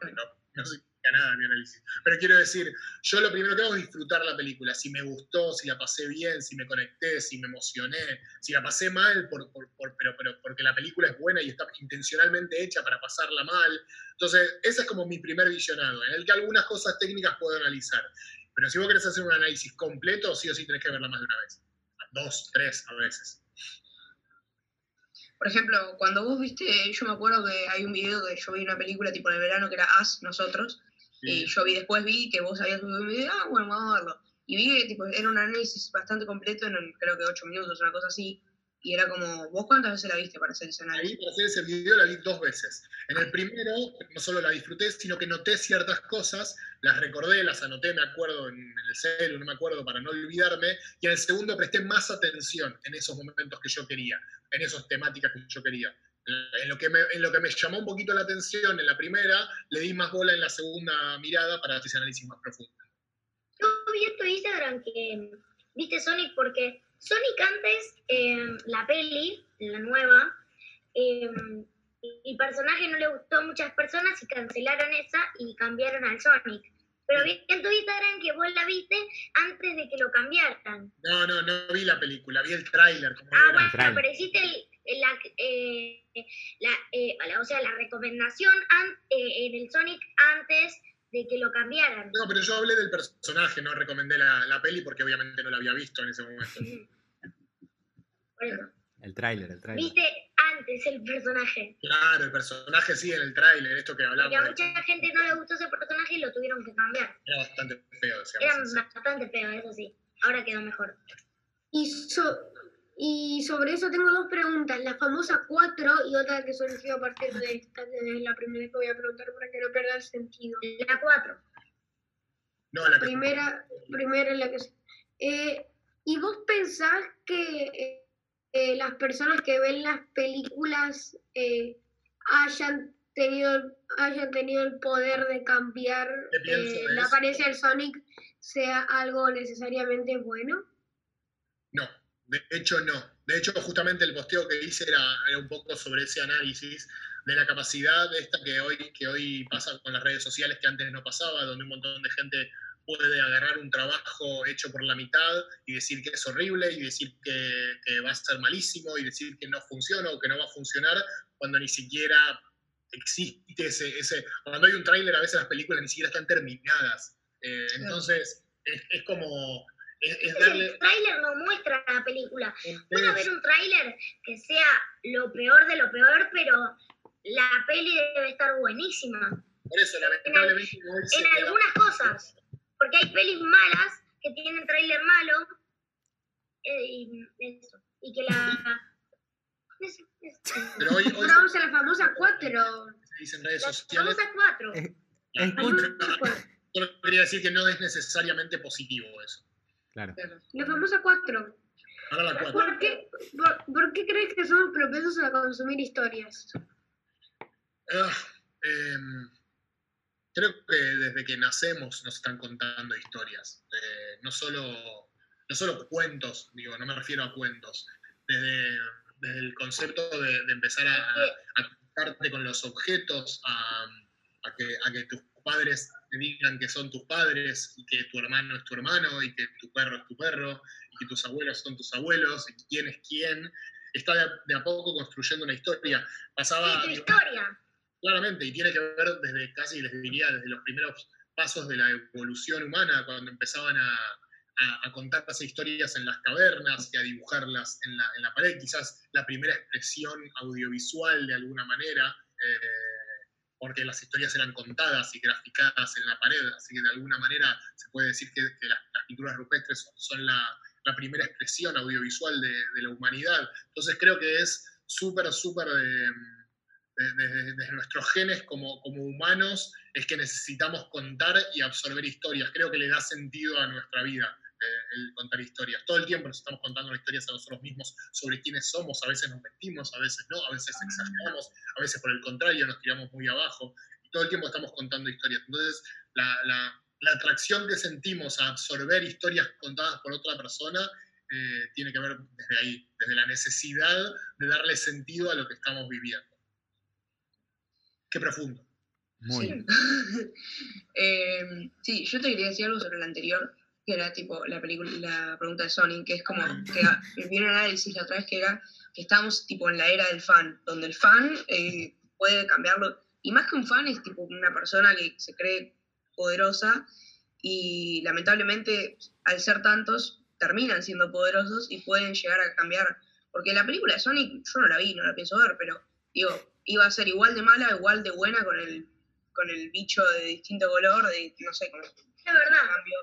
nada mi análisis. Pero quiero decir, yo lo primero que hago es disfrutar la película, si me gustó, si la pasé bien, si me conecté, si me emocioné, si la pasé mal, por, por, pero, pero porque la película es buena y está intencionalmente hecha para pasarla mal. Entonces, ese es como mi primer visionado, en el que algunas cosas técnicas puedo analizar. Pero si vos querés hacer un análisis completo, sí o sí tenés que verla más de una vez. Dos, tres a veces. Por ejemplo, cuando vos viste, yo me acuerdo que hay un video que yo vi una película tipo en el verano que era As, nosotros, y yo vi después vi que vos habías subido un video, ah, bueno, vamos a verlo. Y vi que tipo, era un análisis bastante completo en creo que 8 minutos, una cosa así. Y era como, ¿vos cuántas veces la viste para hacer ese análisis? Para hacer ese video la vi dos veces. En el primero no solo la disfruté, sino que noté ciertas cosas, las recordé, las anoté, me acuerdo en el celu, no me acuerdo para no olvidarme. Y en el segundo presté más atención en esos momentos que yo quería, en esas temáticas que yo quería. En lo, que me, en lo que me llamó un poquito la atención en la primera, le di más bola en la segunda mirada para hacer análisis más profundo. Yo vi en tu Instagram que viste Sonic porque Sonic antes, eh, la peli, la nueva, eh, el personaje no le gustó a muchas personas y cancelaron esa y cambiaron al Sonic. Pero vi en tu Instagram que vos la viste antes de que lo cambiaran. No, no, no vi la película, vi el tráiler. Ah, bueno, pero hiciste el, la, eh, eh, la, o sea, la recomendación eh, en el Sonic antes de que lo cambiaran. No, pero yo hablé del personaje, no recomendé la, la peli porque obviamente no la había visto en ese momento. El tráiler, el tráiler. Viste antes el personaje. Claro, el personaje sí en el tráiler, esto que hablamos. Y a mucha gente no le gustó ese personaje y lo tuvieron que cambiar. Era bastante feo, Era bastante feo, eso sí. Ahora quedó mejor. Y, y sobre eso tengo dos preguntas. La famosa 4 y otra que surgió a partir de esta, que es la primera que voy a preguntar para que no pierda el sentido. La 4. No, la primera, primera la que... Eh, ¿Y vos pensás que... Eh, las personas que ven las películas eh, hayan tenido hayan tenido el poder de cambiar eh, la apariencia del Sonic sea algo necesariamente bueno? No, de hecho no. De hecho, justamente el posteo que hice era, era, un poco sobre ese análisis de la capacidad esta que hoy, que hoy pasa con las redes sociales que antes no pasaba, donde un montón de gente puede agarrar un trabajo hecho por la mitad y decir que es horrible y decir que, va a ser malísimo y decir que no funciona o que no va a funcionar cuando ni siquiera existe ese... cuando hay un tráiler a veces las películas ni siquiera están terminadas. Eh, entonces es, como... El tráiler no muestra la película. Puede haber un tráiler que sea lo peor de lo peor, pero la peli debe estar buenísima. Por eso, lamentablemente, en, en algunas cosas. Porque hay pelis malas que tienen trailer malo. Eh, y eso. Y que la. Eso, Pero hoy, Ahora vamos a la famosa 4. Se dicen redes la sociales. famosa 4. Yo quería decir que no es necesariamente positivo eso. Claro. La famosa 4. Ahora la 4. ¿Por qué, por, por qué crees que somos propensos a consumir historias? Uh, eh, creo que desde que nacemos nos están contando historias, eh, no, solo, no solo cuentos, digo, no me refiero a cuentos, desde, desde el concepto de, empezar a, a, con los objetos, a, a, que, a que tus padres te digan que son tus padres, y que tu hermano es tu hermano, y que tu perro es tu perro, y que tus abuelos son tus abuelos, y quién es quién, está de a, poco construyendo una historia. Pasaba, sí, tu historia Claramente, y tiene que ver desde casi, les diría, desde los primeros pasos de la evolución humana, cuando empezaban a, a, contar las historias en las cavernas y a dibujarlas en la, en la, pared, quizás la primera expresión audiovisual de alguna manera, eh, porque las historias eran contadas y graficadas en la pared, así que de alguna manera se puede decir que, las, pinturas rupestres son, la, la, primera expresión audiovisual de, de, la humanidad. Entonces creo que es súper, súper... Eh, desde, nuestros genes como, como, humanos es que necesitamos contar y absorber historias. Creo que le da sentido a nuestra vida eh, el contar historias. Todo el tiempo nos estamos contando historias a nosotros mismos sobre quiénes somos. A veces nos mentimos, a veces no, a veces exageramos, a veces por el contrario nos tiramos muy abajo. Y todo el tiempo estamos contando historias. Entonces, la, la, la atracción que sentimos a absorber historias contadas por otra persona eh, tiene que ver desde ahí, desde la necesidad de darle sentido a lo que estamos viviendo. Qué profundo. Muy sí. eh, sí, yo te quería decir algo sobre el anterior, que era tipo la película, la pregunta de Sonic, que es como que vi un análisis la otra vez que era que estamos tipo en la era del fan, donde el fan eh, puede cambiarlo, y más que un fan es tipo una persona que se cree poderosa y lamentablemente al ser tantos terminan siendo poderosos y pueden llegar a cambiar Porque la película de Sonic, yo no la vi, no la pienso ver, pero digo, iba a ser igual de mala, igual de buena con el, con el bicho de distinto color, de no sé, con Es verdad, cambio.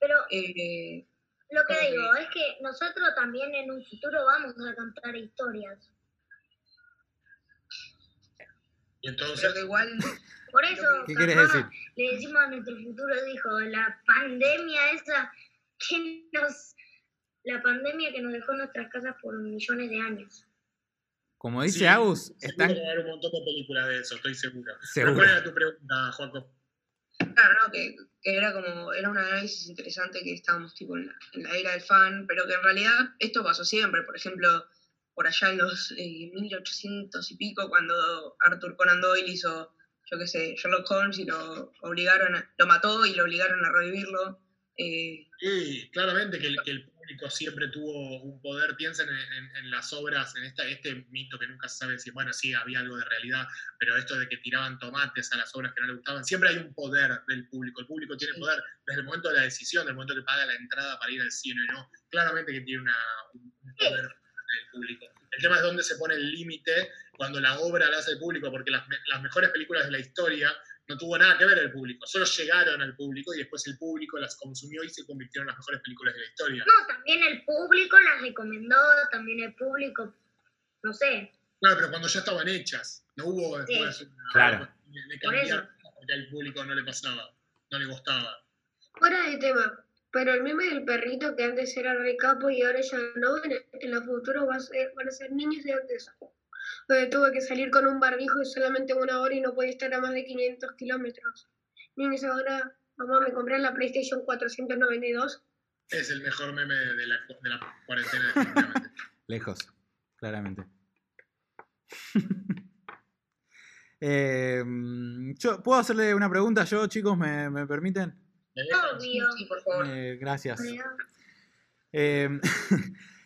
pero Eh, lo que digo es que nosotros también en un futuro vamos a contar historias. Y entonces, pero que igual, Por eso, ¿Qué quieres capaz, decir? le decimos a nuestro futuro hijo, la pandemia esa que nos... La pandemia que nos dejó nuestras casas por millones de años. Como dice Sí, Agus, seguro están que va a haber un montón de películas de eso, estoy seguro. ¿Cuál era tu pregunta, Joaco? claro, ¿no? Que, que era como, era un análisis interesante que estábamos tipo en la, en la era del fan, pero que en realidad esto pasó siempre, por ejemplo, por allá en los eh, 1800 y pico, cuando Arthur Conan Doyle hizo, yo qué sé, Sherlock Holmes y lo obligaron, a- lo mató y lo obligaron a revivirlo. eh, Sí, claramente que el, que el público siempre tuvo un poder. Piensen en, en- en las obras, en esta, este mito que nunca se sabe si, bueno, sí, había algo de realidad, pero esto de que tiraban tomates a las obras que no le gustaban, siempre hay un poder del público. El público tiene Sí. poder desde el momento de la decisión, del momento que paga la entrada para ir al cine, ¿no? Claramente que tiene una, un un poder del público. El tema es dónde se pone el límite cuando la obra la hace el público, porque las mejores películas de la historia no tuvo nada que ver el público, solo llegaron al público y después el público las consumió y se convirtieron en las mejores películas de la historia. No, también el público las recomendó, también el público, no sé, Claro, pero cuando ya estaban hechas, no hubo después una- Claro. de, de Por cambiar porque al público no le pasaba, no le gustaba. Fuera de tema, pero el meme del perrito que antes era re capo y ahora ya no, en, en el futuro va a ser, van a ser niños de antes. Donde tuve que salir con un barbijo y solamente una hora y no podía estar a más de 500 kilómetros. Niños ahora, mamá, me compré la PlayStation 492. Es el mejor meme de la, de la cuarentena, definitivamente. Lejos, claramente. Eh, yo, ¿Puedo hacerle una pregunta yo, chicos? ¿Me, me permiten? Obvio. sí, por favor. Eh, gracias. Eh,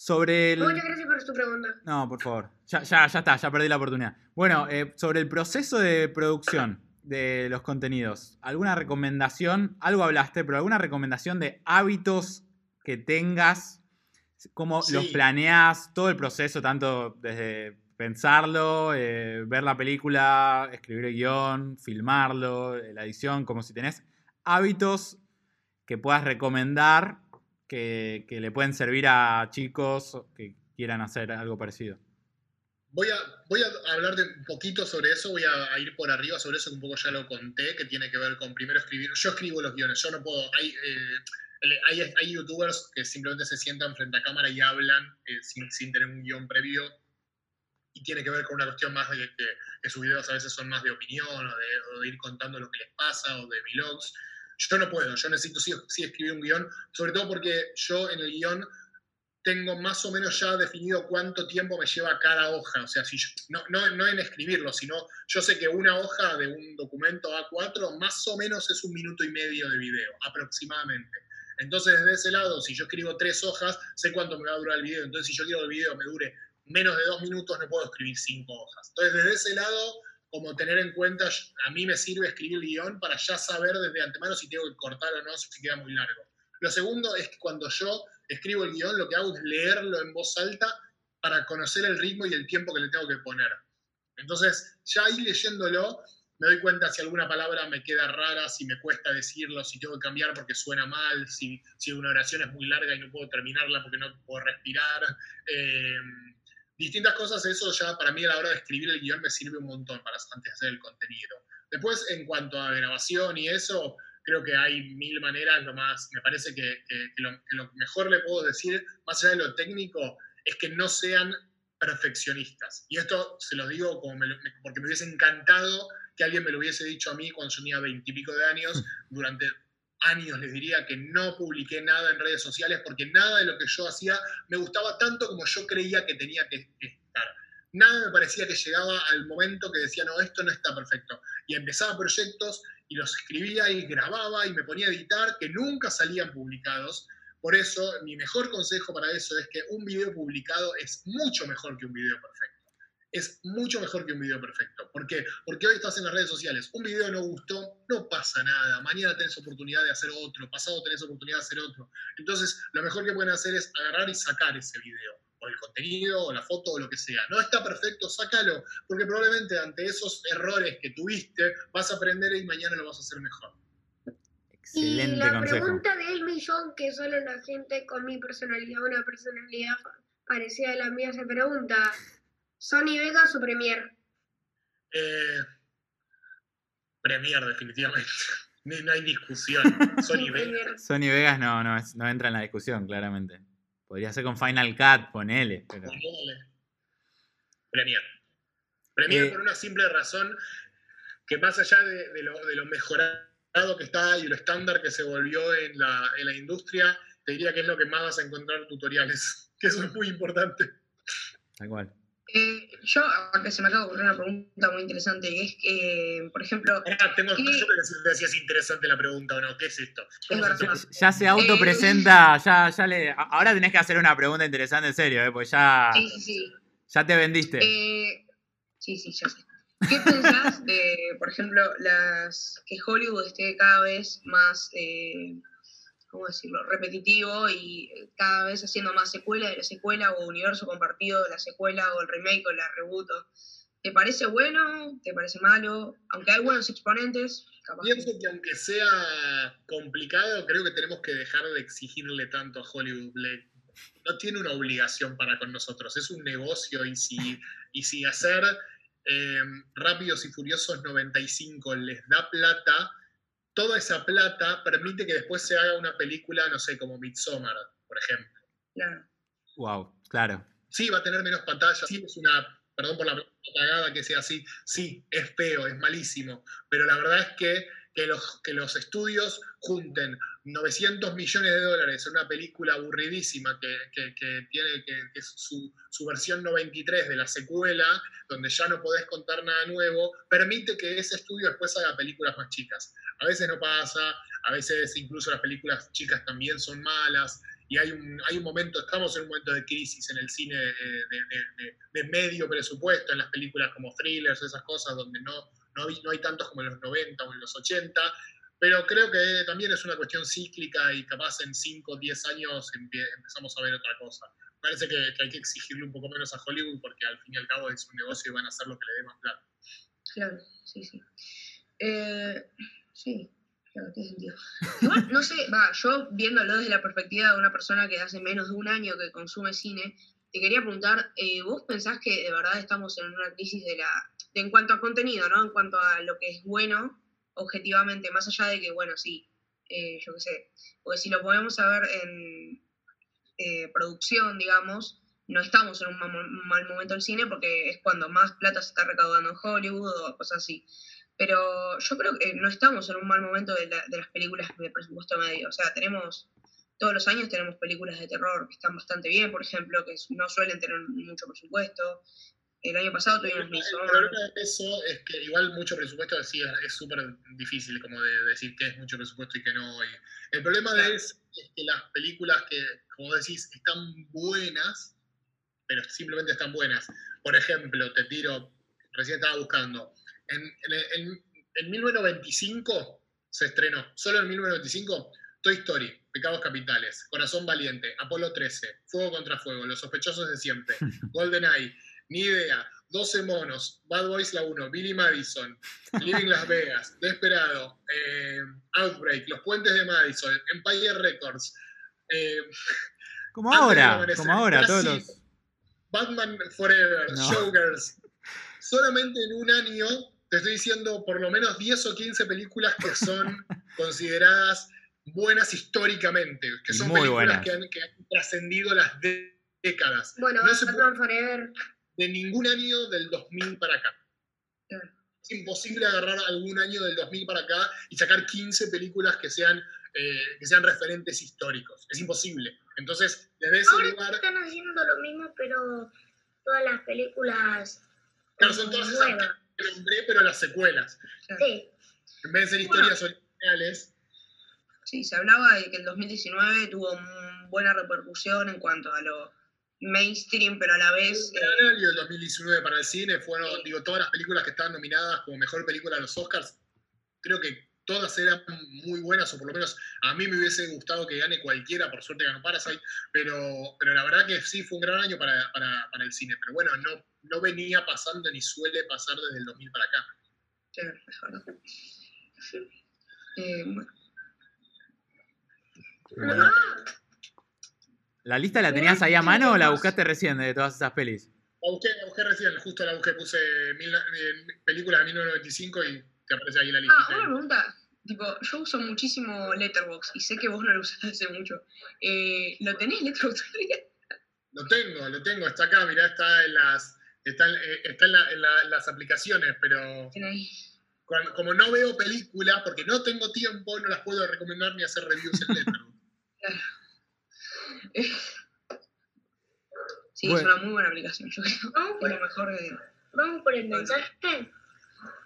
sobre el... Muchas gracias por tu pregunta. No, por favor. Ya, ya, ya está, ya perdí la oportunidad. Bueno, eh, sobre el proceso de producción de los contenidos, ¿alguna recomendación? Algo hablaste, pero ¿alguna recomendación de hábitos que tengas? ¿Cómo Sí. los planeas? Todo el proceso, tanto desde pensarlo, eh, ver la película, escribir el guion, filmarlo, la edición, como si tenés hábitos que puedas recomendar que, que le pueden servir a chicos que quieran hacer algo parecido. Voy a, voy a hablar de un poquito sobre eso, voy a, a ir por arriba sobre eso, que un poco ya lo conté, que tiene que ver con primero escribir. Yo escribo los guiones, yo no puedo. Hay, eh, hay, hay youtubers que simplemente se sientan frente a cámara y hablan eh, sin, sin tener un guion previo. Y tiene que ver con una cuestión más de que sus videos a veces son más de opinión o de, o de ir contando lo que les pasa o de vlogs. Yo no puedo, yo necesito sí, sí escribir un guion, sobre todo porque yo en el guion tengo más o menos ya definido cuánto tiempo me lleva cada hoja. O sea, si yo- no, no, no en escribirlo, sino yo sé que una hoja de un documento A4 más o menos es un minuto y medio de video, aproximadamente. Entonces, desde ese lado, si yo escribo tres hojas, sé cuánto me va a durar el video. Entonces, si yo quiero que el video me dure menos de dos minutos, no puedo escribir cinco hojas. Entonces, desde ese lado, como tener en cuenta, a mí me sirve escribir guion para ya saber desde antemano si tengo que cortar o no, si queda muy largo. Lo segundo es que cuando yo escribo el guion, lo que hago es leerlo en voz alta para conocer el ritmo y el tiempo que le tengo que poner. Entonces, ya ahí leyéndolo, me doy cuenta si alguna palabra me queda rara, si me cuesta decirlo, si tengo que cambiar porque suena mal, si, si una oración es muy larga y no puedo terminarla porque no puedo respirar. Eh, distintas cosas, eso ya para mí a la hora de escribir el guion me sirve un montón para antes de hacer el contenido. Después, en cuanto a grabación y eso, creo que hay mil maneras, lo más, me parece que, que- que lo, que lo mejor le puedo decir, más allá de lo técnico, es que no sean perfeccionistas. Y esto se lo digo como me lo- me- porque me hubiese encantado que alguien me lo hubiese dicho a mí cuando yo tenía veintipico de años, durante años les diría que no publiqué nada en redes sociales porque nada de lo que yo hacía me gustaba tanto como yo creía que tenía que, estar. Nada me parecía que llegaba al momento que decía, no, esto no está perfecto. Y empezaba proyectos y los escribía y grababa y me ponía a editar que nunca salían publicados. Por eso, mi mejor consejo para eso es que un video publicado es mucho mejor que un video perfecto. Es mucho mejor que un video perfecto. ¿Por qué? Porque hoy estás en las redes sociales. Un video no gustó, no pasa nada. Mañana tenés oportunidad de hacer otro, pasado tenés oportunidad de hacer otro. Entonces, lo mejor que pueden hacer es agarrar y sacar ese video. o el contenido, o la foto, o lo que sea. No está perfecto, sácalo, porque probablemente ante esos errores que tuviste vas a aprender y mañana lo vas a hacer mejor. Y Excelente la consejo. pregunta del millón que solo la gente con mi personalidad, una personalidad parecida a la mía, se pregunta, ¿Sony Vegas o Premiere? Eh, Premier, definitivamente. Ni- No hay discusión. Sony Vegas. Sony Vegas no, no, es- no entra en la discusión, claramente. Podría ser con Final Cut, ponele. Pero... Ponele. Premier. Premier Eh. por una simple razón que más allá de, de lo, de lo mejorado que está y lo estándar que se volvió en la, en la industria, te diría que es lo que más vas a encontrar tutoriales, que eso es muy importante. Tal cual. Eh, yo, acá se me acaba de ocurrir una pregunta muy interesante, que es que, por ejemplo, Ahora tengo que decirte si es interesante la pregunta o no. ¿Qué es esto? Ya se autopresenta, ya, ya le. Ahora tenés que hacer una pregunta interesante en serio, ¿eh? Porque ya, sí, sí, sí. ya te vendiste. Eh, sí, sí, ya sé. ¿Qué pensás de, por ejemplo, las que Hollywood esté cada vez más, eh, ¿cómo decirlo?, repetitivo y eh, cada vez haciendo más secuela de la secuela o universo compartido de la secuela o el remake o la reboot? o- ¿Te parece bueno? ¿Te parece malo? Aunque hay buenos exponentes, capaz. Pienso que aunque sea complicado, creo que tenemos que dejar de exigirle tanto a Hollywood. Le- no tiene una obligación para con nosotros, es un negocio y si, y si hacer eh, Rápidos y Furiosos 95 les da plata, toda esa plata permite que después se haga una película, no sé, como Midsommar, por ejemplo. Claro. Wow, claro. Sí, va a tener menos pantalla, sí es una, perdón por la cagada que sea así, sí, es feo, es malísimo, pero la verdad es que, que, los, que los estudios junten 900 millones de dólares en una película aburridísima que, que- que tiene que, es su, su versión 93 de la secuela, donde ya no podés contar nada nuevo, permite que ese estudio después haga películas más chicas. A veces no pasa, a veces incluso las películas chicas también son malas, y hay un, hay un momento, estamos en un momento de crisis en el cine de, de- de- de- de medio presupuesto, en las películas como thrillers, esas cosas, donde no, no, hay, no hay tantos como en los 90 o en los 80, pero creo que también es una cuestión cíclica y capaz en 5 o 10 años empezamos a ver otra cosa. Parece que, que hay que exigirle un poco menos a Hollywood porque al fin y al cabo es un negocio y van a hacer lo que le dé más plata. Claro, sí, sí. Eh, sí, claro, tiene sentido. Igual, no sé, va, yo viéndolo desde la perspectiva de una persona que hace menos de un año que consume cine, te quería preguntar, eh, ¿vos pensás que de verdad estamos en una crisis de la, de, en cuanto a contenido, ¿no? En cuanto a lo que es bueno, objetivamente, más allá de que, bueno, sí, eh, yo qué sé, porque si lo podemos saber en eh, producción, digamos, no estamos en un mal, mal momento del cine porque es cuando más plata se está recaudando en Hollywood o cosas así. Pero yo creo que no estamos en un mal momento de, la- de las películas de presupuesto medio. O sea, tenemos, todos los años tenemos películas de terror que están bastante bien, por ejemplo, que no suelen tener mucho presupuesto. El año pasado tuvimos El problema de eso es que igual mucho presupuesto sí, es es súper difícil como de decir que es mucho presupuesto y que no. el problema de eso es que las películas que, como decís, están buenas, pero simplemente están buenas. Por ejemplo, te tiro, recién estaba buscando, en, en, en- en 1995 se estrenó, solo en 1995, Toy Story, Pecados Capitales, Corazón Valiente, Apolo 13, Fuego contra Fuego, Los Sospechosos de Siempre, GoldenEye, Ni Idea, 12 Monos, Bad Boys La 1, Billy Madison, Living Las Vegas, Desperado, eh, Outbreak, Los Puentes de Madison, Empire Records, eh, Como ahora, como ahora, todos los. Batman Forever, No. Showgirls. Solamente en un año, te estoy diciendo, por lo menos 10 o 15 películas que son consideradas buenas históricamente, que son muy películas buenas. que han, que han trascendido las dé- décadas. Bueno, No se Forever. de ningún año del 2000 para acá. Claro. Es imposible agarrar algún año del 2000 para acá y sacar 15 películas que sean, eh, que sean referentes históricos. Es imposible. Entonces, desde ese Ahora lugar, están haciendo lo mismo, pero todas las películas claro, son todas esas nuevas. que nombré, pero las secuelas. Sí, En vez de ser Bueno. historias originales, Sí, se hablaba de que el 2019 tuvo buena repercusión en cuanto a lo mainstream, pero a la vez... el eh, gran año del 2019 para el cine fueron, Sí. digo, todas las películas que estaban nominadas como mejor película a los Oscars, creo que todas eran muy buenas, o por lo menos a mí me hubiese gustado que gane cualquiera, por suerte ganó Parasite, pero, pero la verdad que sí fue un gran año para, para- para el cine, pero bueno, no, no venía pasando ni suele pasar desde el 2000 para acá. Sí, es verdad. Eh, bueno, Bueno. ¿La lista la tenías ahí a mano o la buscaste recién de todas esas pelis? La busqué, la busqué recién, justo la busqué, puse mil, eh, película de 1995 y te aparece ahí la lista. Ah, una pregunta. Tipo, yo uso muchísimo Letterboxd y sé que vos no lo usás hace mucho. Eh, ¿Lo tenés Letterboxd? Lo tengo, lo tengo, está acá, mirá, está en las, está en, eh, está en la- en la- en las aplicaciones, pero cuando- como no veo películas, porque no tengo tiempo, no las puedo recomendar ni hacer reviews en Letterboxd. Sí, Bueno. es una muy buena aplicación. Yo creo Vamos por, lo mejor de. vamos por el mensaje.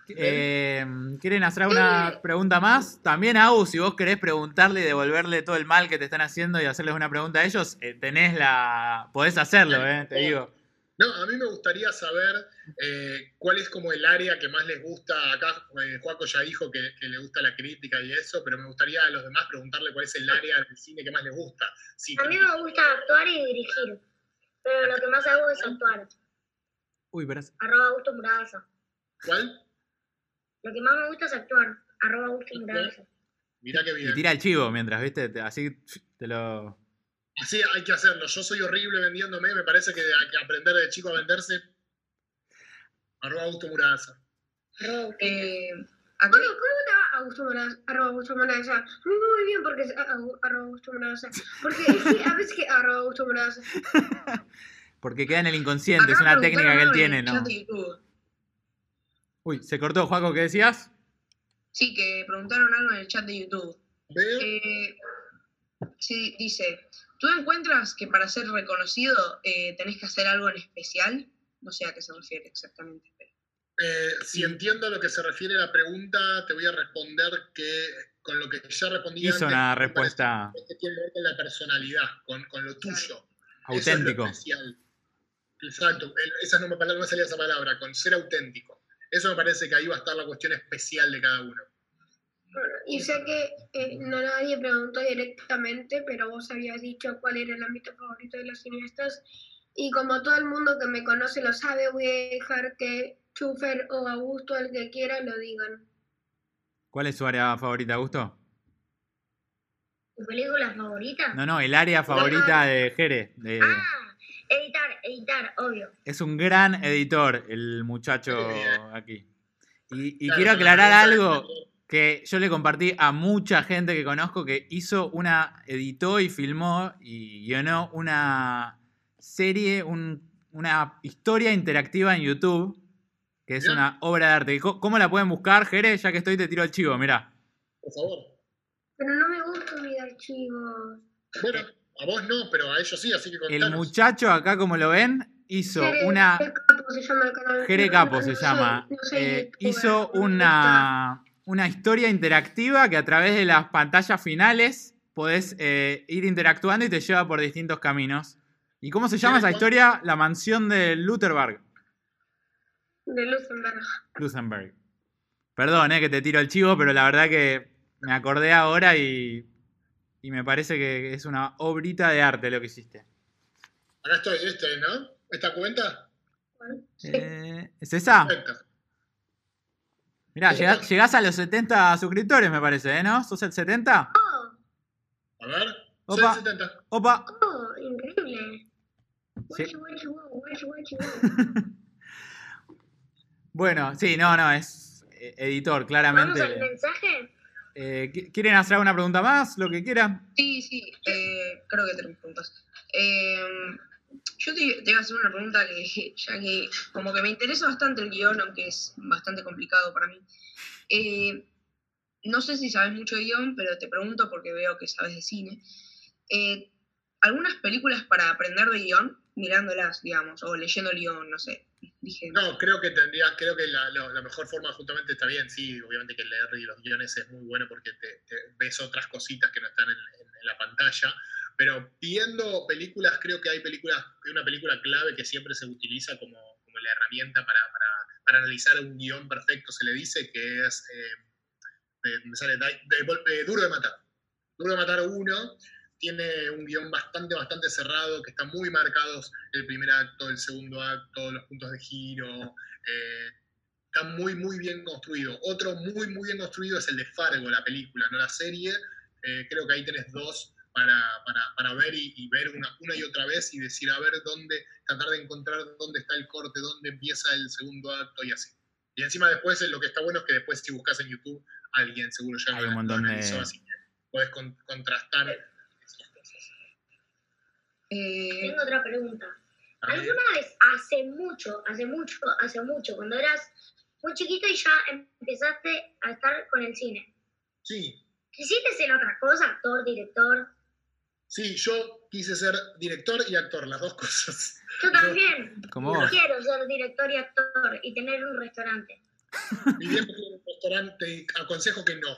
Eh, ¿Quieren hacer una pregunta más? También, Agus, si vos querés preguntarle y devolverle todo el mal que te están haciendo y hacerles una pregunta a ellos, eh, tenés la. podés hacerlo, eh, te digo. No, a mí me gustaría saber eh, cuál es como el área que más les gusta. Acá eh, Juaco ya dijo que, que le gusta la crítica y eso, pero me gustaría a los demás preguntarle cuál es el área del cine que más les gusta. Si A mí me gusta actuar y dirigir. Pero lo que más hago es actuar. Uy, pero. Arroba Augusto Muradaza. ¿Cuál? Lo que más me gusta es actuar. Arroba Augusto Muradaza. Mirá qué Y bien. tira el chivo mientras, ¿viste? Te- Así te lo. Así hay que hacerlo. Yo soy horrible vendiéndome, me parece que hay que aprender de chico a venderse. Arroba Augusto Augusto. Eh, acá- ¿Cómo, cómo te va Augusto Moraza? Arroba Augusto Moraza. Muy, muy bien porque es a- a- arroba Augusto Moraza. Porque sí, a veces que arroba Augusto Moraza. Porque queda en el inconsciente, es una técnica que él tiene, en el ¿no? chat de YouTube. Uy, se cortó, Juaco, ¿qué decías? Sí, que preguntaron algo en el chat de YouTube. Veo. Eh, sí, dice, ¿tú encuentras que para ser reconocido eh, tenés que hacer algo en especial? No sé a qué se refiere exactamente. pero- Eh, si entiendo a lo que se refiere la pregunta, te voy a responder que con lo que ya respondí Hizo antes, una respuesta que tiene que ver con la personalidad, con, con lo tuyo. Eso auténtico. es lo especial. Exacto, esa no me, no me salía esa palabra, con ser auténtico. Eso me parece que ahí va a estar la cuestión especial de cada uno. Y sé que eh, no nadie preguntó directamente, pero vos habías dicho cuál era el ámbito favorito de los cineastas. Y como todo el mundo que me conoce lo sabe, voy a dejar que Chufer o Augusto, el que quiera, lo digan. ¿Cuál es su área favorita, Augusto? ¿Tu película favorita? No, no, el área favorita de Jere. de- Ah, editar, editar, obvio. Es un gran editor, el muchacho aquí. Y, y Claro, quiero aclarar algo que yo le compartí a mucha gente que conozco que hizo una, editó y filmó y guionó una serie, un- una historia interactiva en YouTube, que es Mirá. una obra de arte. ¿Cómo, cómo la pueden buscar, Jere? Ya que estoy, te tiro el chivo, mirá. Por favor. Pero no me gusta mi archivos. Bueno, a vos no, pero a ellos sí, así que El contanos. muchacho acá, como lo ven, hizo Jere- una... Jere Capo se llama el canal. Jere Capo no se llama. Eh, hizo una, una historia interactiva que a través de las pantallas finales podés eh, ir interactuando y te lleva por distintos caminos. ¿Y cómo se llama esa historia? La mansión de Lutherberg. De Luxemburg. Lusenberg. Perdón, eh, que te tiro el chivo, pero la verdad que me acordé ahora y, y me parece que es una obrita de arte lo que hiciste. Acá estoy, este, ¿no? ¿Esta cuenta? Eh, ¿Es esa? Perfecto. Mirá, llegás, llegás a los 70 suscriptores, me parece, ¿eh? ¿No? ¿Sos el 70? Oh, A ver. Opa. 70. Opa. oh, increíble. Sí. Bueno, sí, no, no, es editor, ¿Vamos al claramente. mensaje? Eh, ¿qui- ¿Quieren hacer alguna pregunta más? Lo que quieran. Sí, sí, eh, creo que tenemos preguntas. Eh, yo te, te iba a hacer una pregunta que, ya que como que me interesa bastante el guion, aunque es bastante complicado para mí. Eh, no sé si sabes mucho de guion, pero te pregunto porque veo que sabes de cine. Eh, ¿Algunas películas para aprender de guion? Mirándolas, digamos, o leyendo el guion, no sé. Dije, No, creo que tendría, creo que la, la- la mejor forma justamente está bien, sí, obviamente que leer los guiones es muy bueno porque te, te ves otras cositas que no están en, en- en la pantalla, pero viendo películas, creo que hay películas, una película clave que siempre se utiliza como, como la herramienta para, para- analizar un guion perfecto, se le dice que es eh, me sale de- de Duro de Matar. Duro de Matar 1 tiene un guion bastante, bastante cerrado, que están muy marcados el primer acto, el segundo acto, los puntos de giro. eh, está muy, muy bien construido. Otro muy, muy bien construido es el de Fargo, la película, no la serie. Eh, creo que ahí tenés dos para, para, para ver y, y ver una, una y otra vez y decir, a ver dónde, tratar de encontrar dónde está el corte, dónde empieza el segundo acto y así. Y encima después eh, lo que está bueno es que después si buscas en YouTube, alguien seguro ya Hay lo- un montón lo de- analizó, así que puedes con- contrastar esas cosas. Eh, Tengo otra pregunta. ¿Alguna vez, hace mucho, hace mucho, hace mucho, cuando eras muy chiquito y ya empezaste a estar con el cine, Sí, quisiste ser otra cosa, actor, director? Sí, yo quise ser director y actor, las dos cosas. Yo también Como vos. quiero ser director y actor y tener un restaurante. Mi viejo tiene un restaurante, te aconsejo que no.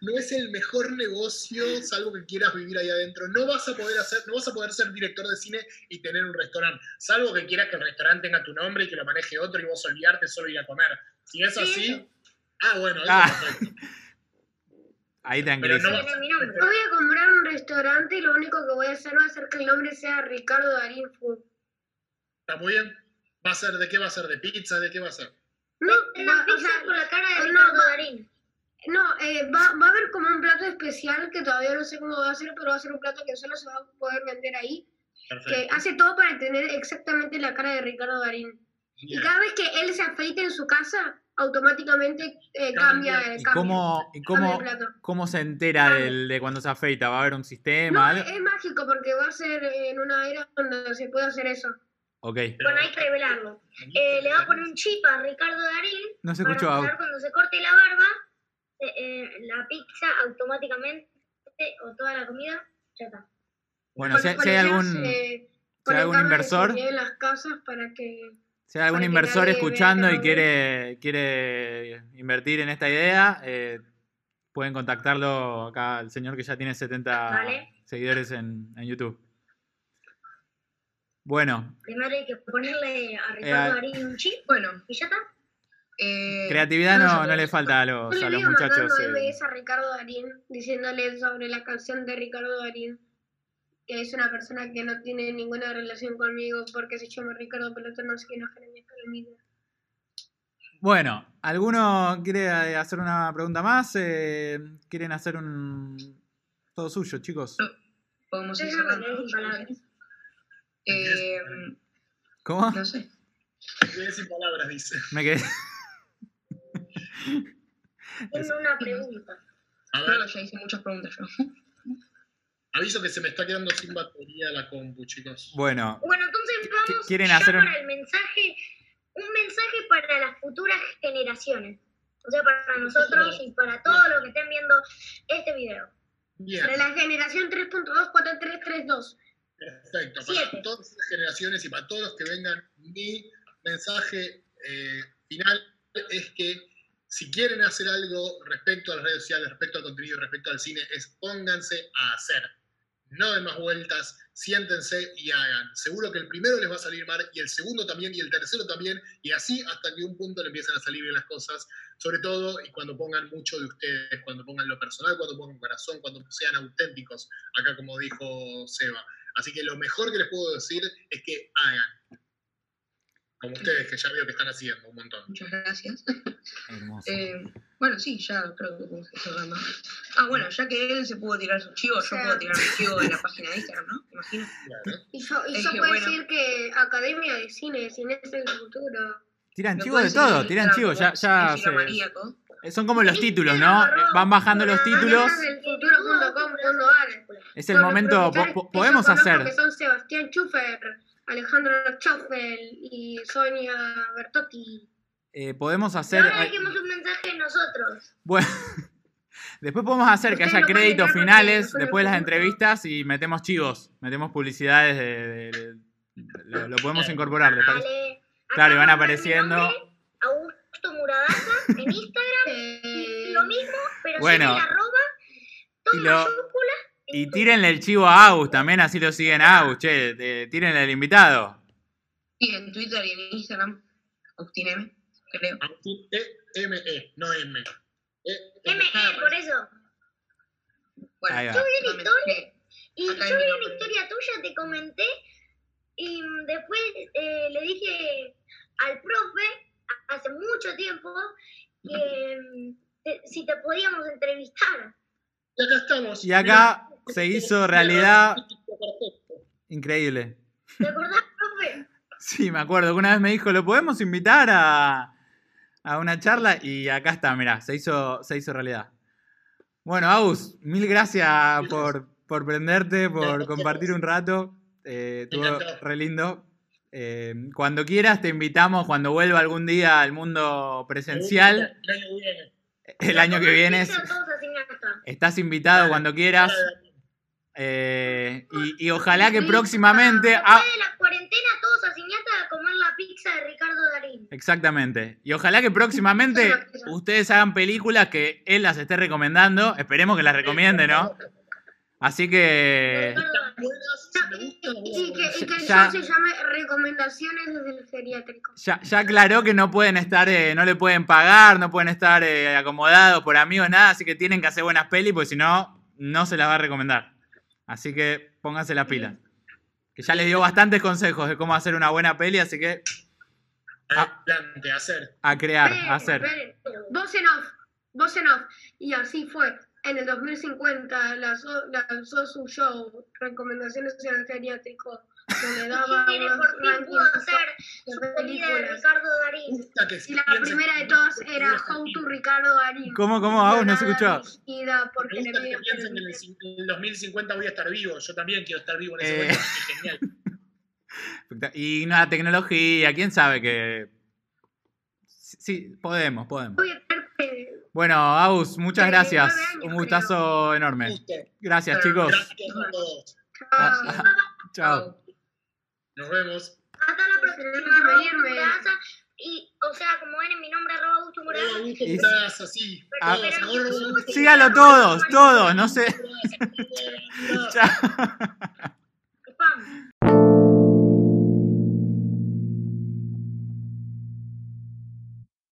No, es el mejor negocio, salvo que quieras vivir ahí adentro. No vas a poder hacer, no vas a poder ser director de cine y tener un restaurante, salvo que quieras que el restaurante tenga tu nombre y que lo maneje otro y vos olvidarte solo ir a comer. Si es Sí, así, ah, bueno, eso Ah. es perfecto. Ahí Pero tranquiliza. no-. Yo voy a comprar un restaurante y lo único que voy a hacer va a ser que el nombre sea Ricardo Darín Food. Está muy bien. ¿Va a ser de qué va a ser? ¿De pizza? ¿De qué va a ser? No, Una va- o pizza sea, con la cara de no, Ricardo Darín. no eh, va, va a haber como un plato especial que todavía no sé cómo va a ser, pero va a ser un plato que solo se va a poder vender ahí, que Perfecto. hace todo para tener exactamente la cara de Ricardo Darín. Y Bien. cada vez que él se afeite en su casa, automáticamente eh, Cambia. ¿Y cambia, cómo, y cambia cómo, el cómo se entera del- de cuando se afeita? ¿Va a haber un sistema? No, es, mágico porque va a ser en una era donde se puede hacer eso. Ok, Bueno, hay que revelarlo. Eh, le va a poner un chip a Ricardo Darín no se para escuchó Au. cuando se corte la barba, eh, la pizza automáticamente o toda la comida, ya está. Bueno, si, hay algún, si hay algún inversor, seguridad en las casas para que si hay algún inversor escuchando y no quiere, quiere invertir en esta idea, eh, pueden contactarlo acá al señor que ya tiene 70 Vale. seguidores en, en YouTube. Bueno, Primero hay que ponerle a Eh, Ricardo al- Darín un chip bueno, y ya está. eh, creatividad no, no, yo- no le falta a los, Yo a le los muchachos. mandando eh. MS a Ricardo Darín diciéndole sobre la canción de Ricardo Darín, que es una persona que no tiene ninguna relación conmigo porque se llama Ricardo Pelota, no sé quién es. Bueno, ¿alguno quiere eh, hacer una pregunta más? Eh, ¿Quieren hacer un... Todo suyo, chicos? podemos ir me cerrando. Eh, ¿Cómo? no sé. Quedé sin palabras, dice. Me quedé... Tengo una pregunta. A ver, ya hice muchas preguntas yo. Aviso que se me está quedando sin batería la compu, chicos. Bueno, Bueno, entonces vamos quieren ya hacer un- para el mensaje, un mensaje para las futuras generaciones. O sea, para nosotros y para todos los que estén viendo este video. Bien, Para la generación 3.24332. perfecto. Siete. Para todas las generaciones y para todos los que vengan, mi mensaje eh, final es que si quieren hacer algo respecto a las redes sociales, respecto al contenido, respecto al cine, es pónganse a hacer. No den más vueltas, siéntense y hagan. Seguro que el primero les va a salir mal y el segundo también y el tercero también y así hasta que un punto le empiezan a salir bien las cosas. Sobre todo y cuando pongan mucho de ustedes, cuando pongan lo personal, cuando pongan corazón, cuando sean auténticos, acá como dijo Seba. Así que lo mejor que les puedo decir es que hagan. Como ustedes, que ya veo que están haciendo un montón. Muchas gracias. hermoso. Eh, bueno, sí, ya creo que podemos. Ah, bueno, ya que él se pudo tirar su chivo, yo sea- puedo tirar mi chivo de la página de Instagram, ¿no? Me imagino. Claro. Y yo, y yo que, puedo bueno. decir que Academia de Cine, Cine es el futuro. Tiran chivo de todo, en tiran chivo, ya, ya se- Maníaco. son como los títulos, ¿no? Van bajando los títulos, es el momento, po- yo podemos hacer, Que son Sebastián Schufer, Alejandro Schoffel y Sonia Bertotti. eh, podemos hacer, ahora dejemos un mensaje nosotros. bueno, después podemos hacer que haya créditos finales después de las entrevistas y metemos chivos, metemos publicidades de, de- de- lo, lo podemos incorporar. Dale. Claro, y van apareciendo. nombre, Augusto Muradaza en Instagram. Lo mismo, pero Bueno. sin el arroba, todo Y lo- mayúscula. Y tírenle el chivo a Agus, también así lo siguen a Agus, che, de- tírenle el invitado. Y en Twitter y en Instagram, Agustín M. creo. Agustín E-M-E, no M. E, ME, por eso. Bueno, Ahí va. Yo vi una historia y yo vi una historia tuya, te comenté y después eh, le dije al profe hace mucho tiempo que te- si te podíamos entrevistar. Y acá estamos. Y acá se hizo realidad increíble. ¿Te acordás, profe? Sí, me acuerdo que una vez me dijo, ¿lo podemos invitar a, a una charla? Y acá está, mirá, se hizo, se hizo realidad. Bueno, Agus, mil gracias por, por prenderte, por compartir un rato. Eh, estuvo re lindo. Eh, cuando quieras te invitamos, cuando vuelva algún día al mundo presencial, El año que viene. el año que estás invitado cuando quieras. Eh, y, y ojalá que próximamente... Después de la cuarentena, todos a a comer la pizza de Ricardo Darín. Exactamente. Y ojalá que próximamente ustedes hagan películas que él las esté recomendando. Esperemos que las recomiende, ¿no? Así que... A Y que, y que Ya- se llame Recomendaciones desde el geriátrico. Ya, ya aclaró que no pueden estar, eh, no le pueden pagar, no pueden estar eh, acomodados por amigos, nada, así que tienen que hacer buenas pelis, porque si no, no se las va a recomendar. Así que pónganse las pilas. Que ya les dio bastantes consejos de cómo hacer una buena peli, así que Adelante, hacer. a crear, a hacer. Voz en off, voz en off. Y así fue. En el 2050 lanzó, lanzó su show, Recomendaciones en el Geriátrico, donde daba ¿Quién unos por fin pudo rankings hacer de su peli de. Ricardo Darín? Que Y la primera de que todas era How to. Ricardo Darín. ¿Cómo, cómo, Agus? No se Guionada, escuchó. dirigida por Me gusta que piensen que en el, Fernández. cin- en el 2050 voy a estar vivo. Yo también quiero estar vivo en ese Eh. momento. Qué genial. Y nada, tecnología, quién sabe que... Sí, podemos, podemos. Voy a tener que- Bueno, Agus, muchas Sí, gracias. años, Un gustazo enorme. Gracias, chicos. Gracias a todos. Ah, Chao. Nos vemos. Hasta la próxima. Y, o sea, como ven mi nombre, arroba Augusto Muraza. así. Sígalo todos, todos, no sé. Chao.